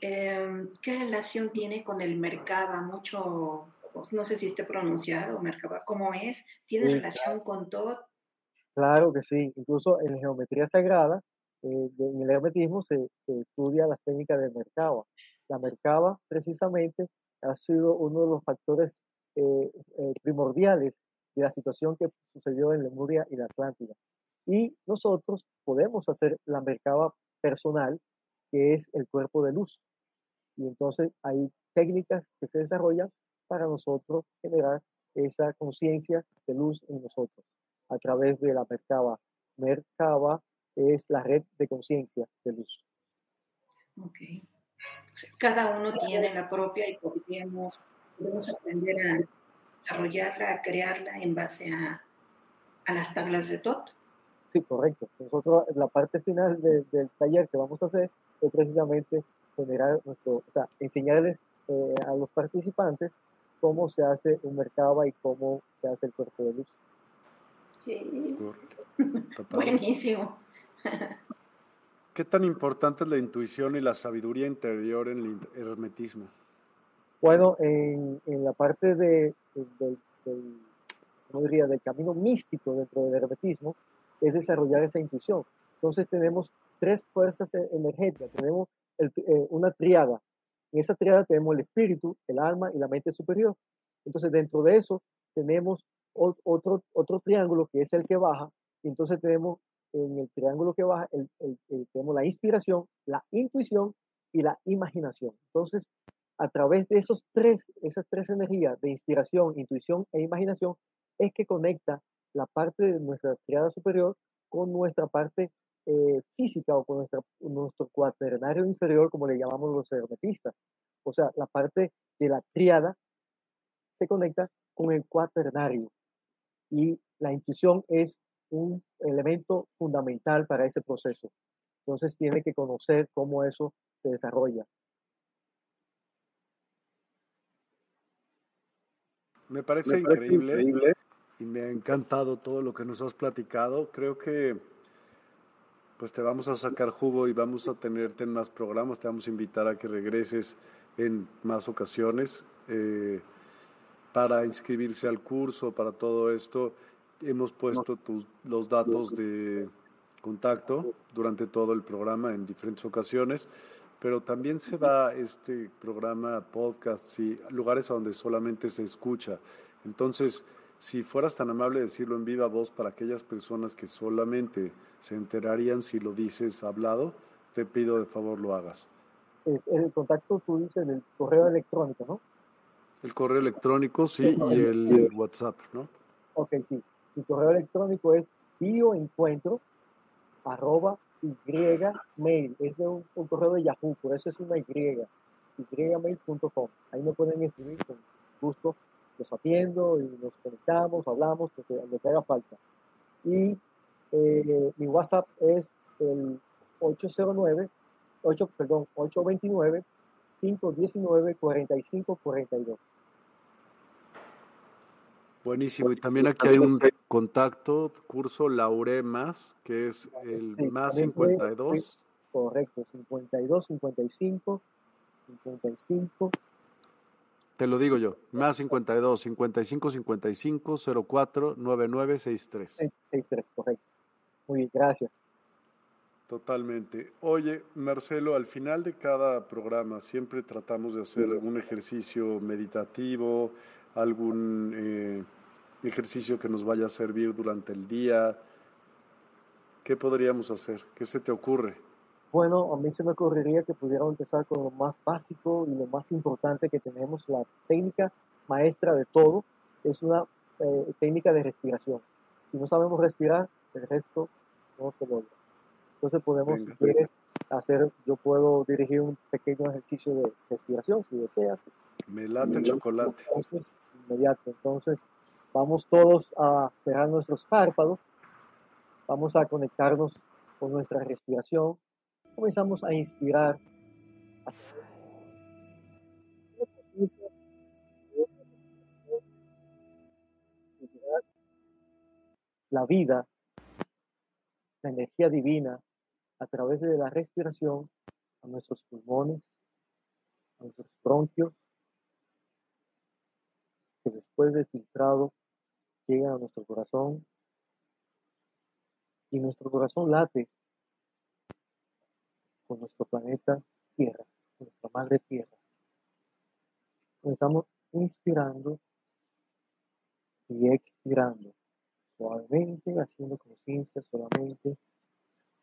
em, ¿qué relación tiene con el Merkaba? Mucho, no sé si esté pronunciado, Merkaba, ¿cómo es? ¿Tiene relación con TOT? Claro que sí, incluso en geometría sagrada, eh, en el hermetismo se, estudia las técnicas de Merkaba. La Merkaba, precisamente, ha sido uno de los factores eh, eh, primordiales de la situación que sucedió en Lemuria y la Atlántida. Y nosotros podemos hacer la Merkaba personal, que es el cuerpo de luz. Y entonces hay técnicas que se desarrollan para nosotros generar esa conciencia de luz en nosotros a través de la Merkaba. Merkaba es la red de conciencia de luz. Ok. cada uno tiene la propia y podemos, aprender a desarrollarla, a crearla en base a, a las tablas de TOT. Sí, correcto. Nosotros, la parte final del taller que vamos a hacer es precisamente generar nuestro, o sea, enseñarles eh, a los participantes cómo se hace un Merkaba y cómo se hace el cuerpo de luz. Buenísimo. ¿Qué tan importante es la intuición y la sabiduría interior en el hermetismo? Bueno, en, en la parte de, del, diría, del camino místico dentro del hermetismo, es desarrollar esa intuición. Entonces tenemos tres fuerzas e, energéticas, tenemos eh, una triada. En esa triada tenemos el espíritu, el alma y la mente superior. Entonces dentro de eso tenemos otro, otro triángulo que es el que baja, y entonces tenemos en el triángulo que baja, el, tenemos la inspiración, la intuición y la imaginación. Entonces, a través de esos tres, esas tres energías de inspiración, intuición e imaginación, es que conecta la parte de nuestra triada superior con nuestra parte eh, física o con nuestra, nuestro cuaternario inferior, como le llamamos los hermetistas. O sea, la parte de la triada se conecta con el cuaternario y la intuición es un elemento fundamental para ese proceso. Entonces tiene que conocer cómo eso se desarrolla. Me parece, increíble, y me ha encantado todo lo que nos has platicado. Creo que pues te vamos a sacar jugo y vamos a tenerte en más programas. Te vamos a invitar a que regreses en más ocasiones. Eh, para inscribirse al curso, para todo esto, hemos puesto los datos de contacto durante todo el programa en diferentes ocasiones, pero también se da este programa podcast y lugares donde solamente se escucha. Entonces, si fueras tan amable de decirlo en viva voz para aquellas personas que solamente se enterarían si lo dices hablado, te pido de favor lo hagas. Es el contacto, tú dices, el correo electrónico, ¿no? El correo electrónico, sí, y el, WhatsApp, ¿no? Ok, sí. Mi correo electrónico es bioencuentro arroba y mail. Es de un, correo de Yahoo, por eso es una y. ymail.com. Ahí me pueden escribir con gusto. Los atiendo y nos conectamos, hablamos, lo que, lo que haga falta. Y eh, mi WhatsApp es el 809, 8, perdón, 829 519 45 42. Buenísimo. Y también aquí hay un contacto, curso Laure Más, que es el más 52. correcto, 52, 55, 55. Te lo digo yo, más 52, 55, 55, 04, 99, 63. 63, correcto. Muy bien, gracias. Totalmente. Oye, Marcelo, al final de cada programa siempre tratamos de hacer algún ejercicio meditativo, algún eh, ejercicio que nos vaya a servir durante el día. ¿Qué podríamos hacer? ¿Qué se te ocurre? Bueno, a mí se me ocurriría que pudiéramos empezar con lo más básico y lo más importante que tenemos, la técnica maestra de todo, es una eh, técnica de respiración. Si no sabemos respirar, el resto no se logra. Entonces podemos, si quieres, hacer, yo puedo dirigir un pequeño ejercicio de respiración, si deseas. Me late chocolate. Entonces, inmediato. Entonces, vamos todos a cerrar nuestros párpados, vamos a conectarnos con nuestra respiración, comenzamos a inspirar. La vida, la energía divina, a través de la respiración a nuestros pulmones, a nuestros bronquios, que después de filtrado llega a nuestro corazón y nuestro corazón late con nuestro planeta Tierra, nuestra madre Tierra. Comenzamos inspirando y expirando, suavemente, haciendo conciencia solamente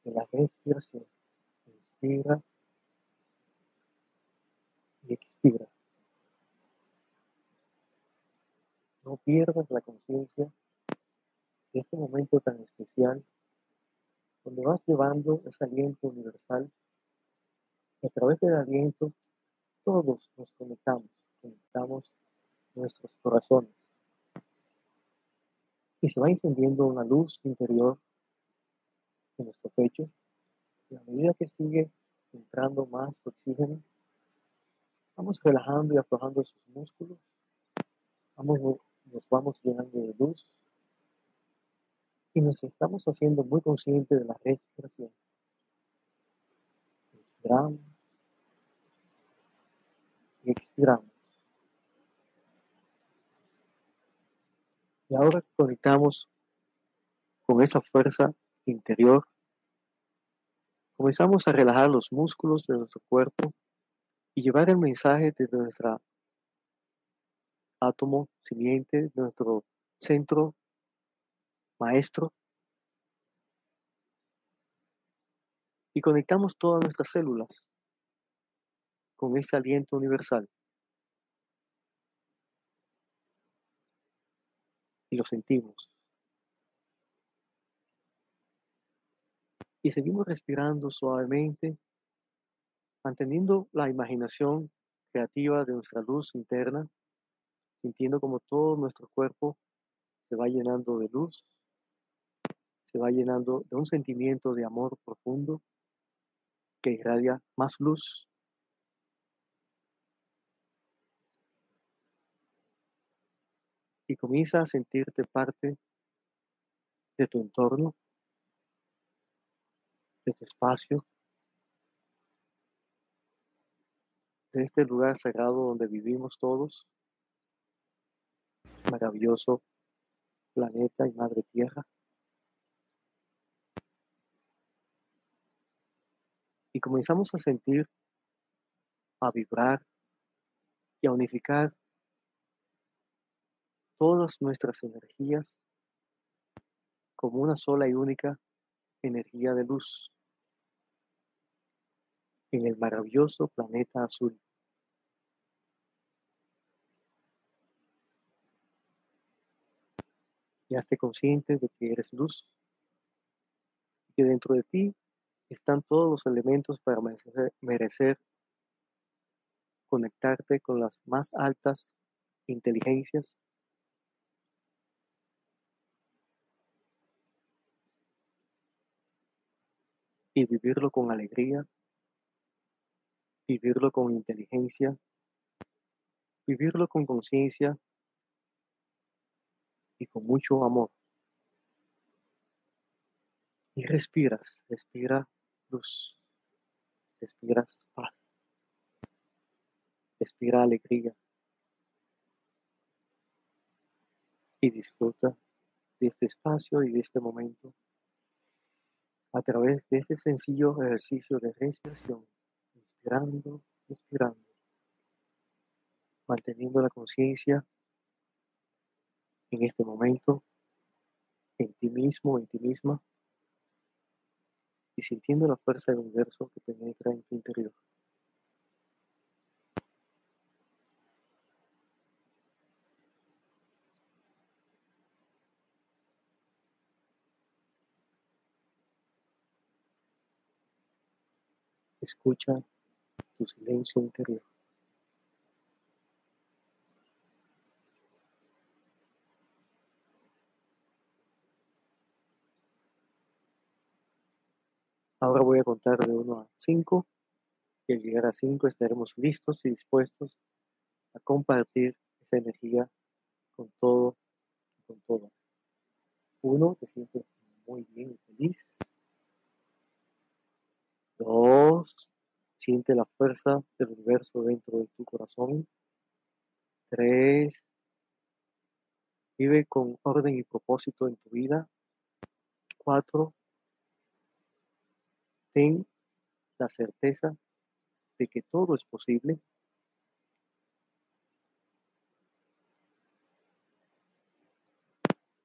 de la respiración. Inspira y expira. No pierdas la conciencia de este momento tan especial donde vas llevando ese aliento universal a través del aliento todos nos conectamos, conectamos nuestros corazones. Y se va encendiendo una luz interior en nuestro pecho. Y a medida que sigue entrando más oxígeno, vamos relajando y aflojando sus músculos. Vamos, nos vamos llenando de luz. Y nos estamos haciendo muy conscientes de la respiración. Inspiramos y expiramos. Y ahora conectamos con esa fuerza interior, comenzamos a relajar los músculos de nuestro cuerpo y llevar el mensaje de nuestro átomo siguiente, nuestro centro maestro. Y conectamos todas nuestras células con ese aliento universal. Y lo sentimos. Y seguimos respirando suavemente, manteniendo la imaginación creativa de nuestra luz interna, sintiendo como todo nuestro cuerpo se va llenando de luz, se va llenando de un sentimiento de amor profundo que irradia más luz. Y comienza a sentirte parte de tu entorno, de este espacio, de este lugar sagrado donde vivimos todos, maravilloso planeta y madre tierra. Y comenzamos a sentir, a vibrar y a unificar todas nuestras energías como una sola y única energía de luz en el maravilloso planeta azul. Ya esté consciente de que eres luz y que dentro de ti están todos los elementos para merecer, merecer conectarte con las más altas inteligencias y vivirlo con alegría vivirlo con inteligencia, vivirlo con conciencia y con mucho amor. Y respiras, respira luz, respiras paz, respira alegría y disfruta de este espacio y de este momento a través de este sencillo ejercicio de respiración, inspirando, expirando, manteniendo la conciencia en este momento, en ti mismo, en ti misma, y sintiendo la fuerza del universo que penetra en tu interior. Escucha tu silencio interior. Ahora voy a contar de 1 a 5 y al llegar a 5 estaremos listos y dispuestos a compartir esa energía con todo y con todas. 1. Te sientes muy bien y feliz. 2. Siente la fuerza del universo dentro de tu corazón. 3. Vive con orden y propósito en tu vida. 4 ten la certeza de que todo es posible.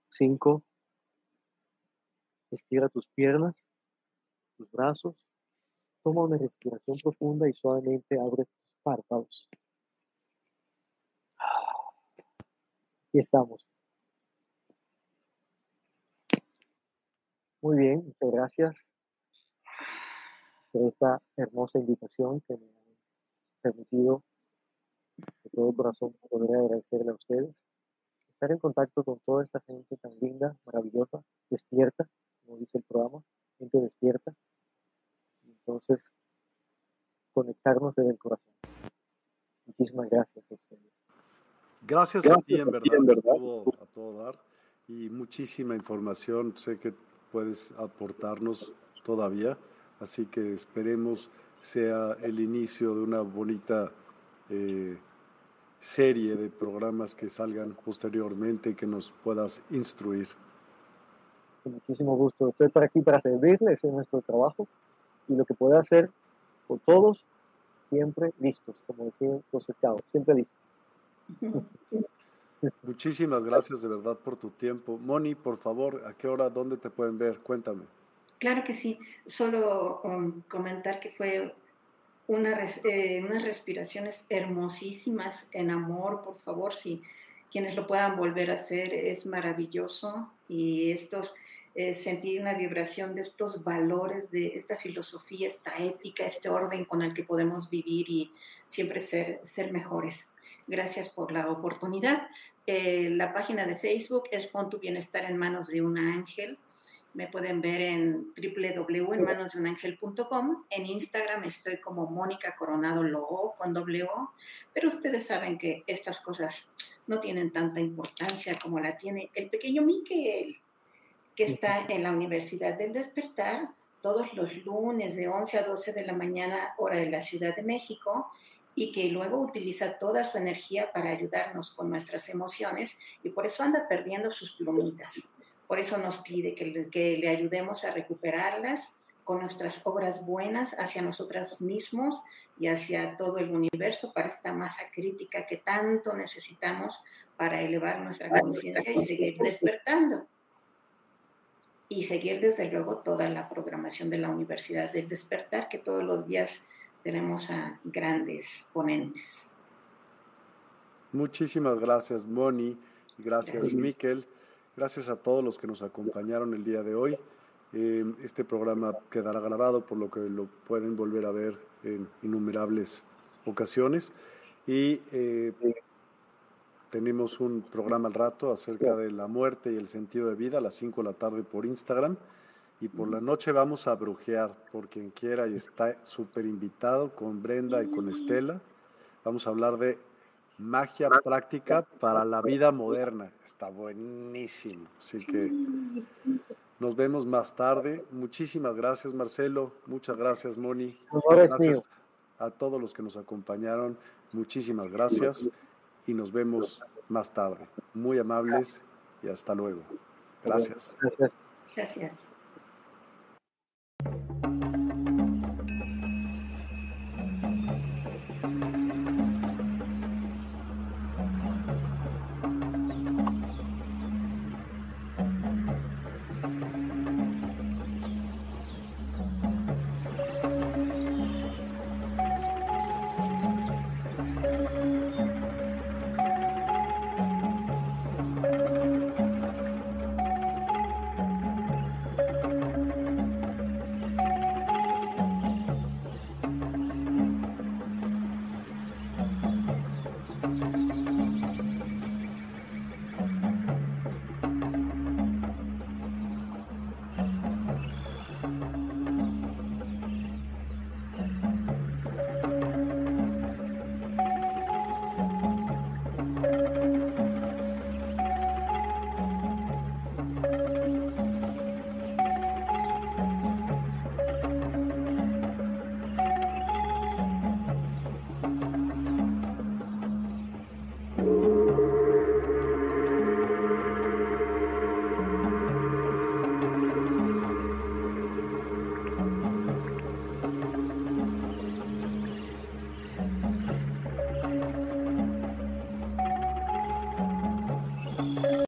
Cinco, estira tus piernas, tus brazos, toma una respiración profunda y suavemente abre tus párpados. Aquí estamos. Muy bien, muchas gracias por esta hermosa invitación que me han permitido de todo corazón poder agradecerle a ustedes. Estar en contacto con toda esta gente tan linda, maravillosa, despierta, como dice el programa, gente despierta. Entonces, conectarnos desde el corazón. Muchísimas gracias a ustedes. Gracias, a ti, en verdad, en verdad. a todo dar y muchísima información. Sé que puedes aportarnos todavía. Así que esperemos sea el inicio de una bonita eh, serie de programas que salgan posteriormente y que nos puedas instruir. Con muchísimo gusto. Estoy por aquí para servirles en nuestro trabajo y lo que pueda hacer por todos, siempre listos, como decían los estados, siempre listos. [laughs] Muchísimas gracias de verdad por tu tiempo. Moni, por favor, ¿a qué hora, dónde te pueden ver? Cuéntame. Claro que sí, solo um, comentar que fue una, eh, unas respiraciones hermosísimas en amor, por favor, si quienes lo puedan volver a hacer, es maravilloso y estos, eh, sentir una vibración de estos valores, de esta filosofía, esta ética, este orden con el que podemos vivir y siempre ser, ser mejores. Gracias por la oportunidad. Eh, la página de Facebook es Pon tu bienestar en manos de un ángel me pueden ver en www.enmanosdeunangel.com. En Instagram estoy como Mónica Coronado Logo con doble O, pero ustedes saben que estas cosas no tienen tanta importancia como la tiene el pequeño Miquel, que está en la Universidad del Despertar todos los lunes de 11 a 12 de la mañana, hora de la Ciudad de México, y que luego utiliza toda su energía para ayudarnos con nuestras emociones y por eso anda perdiendo sus plumitas. Por eso nos pide que le, que le ayudemos a recuperarlas con nuestras obras buenas hacia nosotros mismos y hacia todo el universo para esta masa crítica que tanto necesitamos para elevar nuestra conciencia y seguir despertando. Y seguir desde luego toda la programación de la Universidad del Despertar, que todos los días tenemos a grandes ponentes. Muchísimas gracias, Moni. Gracias, gracias. Miquel. Gracias a todos los que nos acompañaron el día de hoy. Eh, este programa quedará grabado, por lo que lo pueden volver a ver en innumerables ocasiones. Y eh, tenemos un programa al rato acerca de la muerte y el sentido de vida a las 5 de la tarde por Instagram. Y por la noche vamos a brujear, por quien quiera, y está súper invitado con Brenda y con Estela. Vamos a hablar de magia práctica para la vida moderna. Está buenísimo. Así que nos vemos más tarde. Muchísimas gracias, Marcelo. Muchas gracias, Moni. Gracias a todos los que nos acompañaron. Muchísimas gracias y nos vemos más tarde. Muy amables y hasta luego. Gracias. Gracias.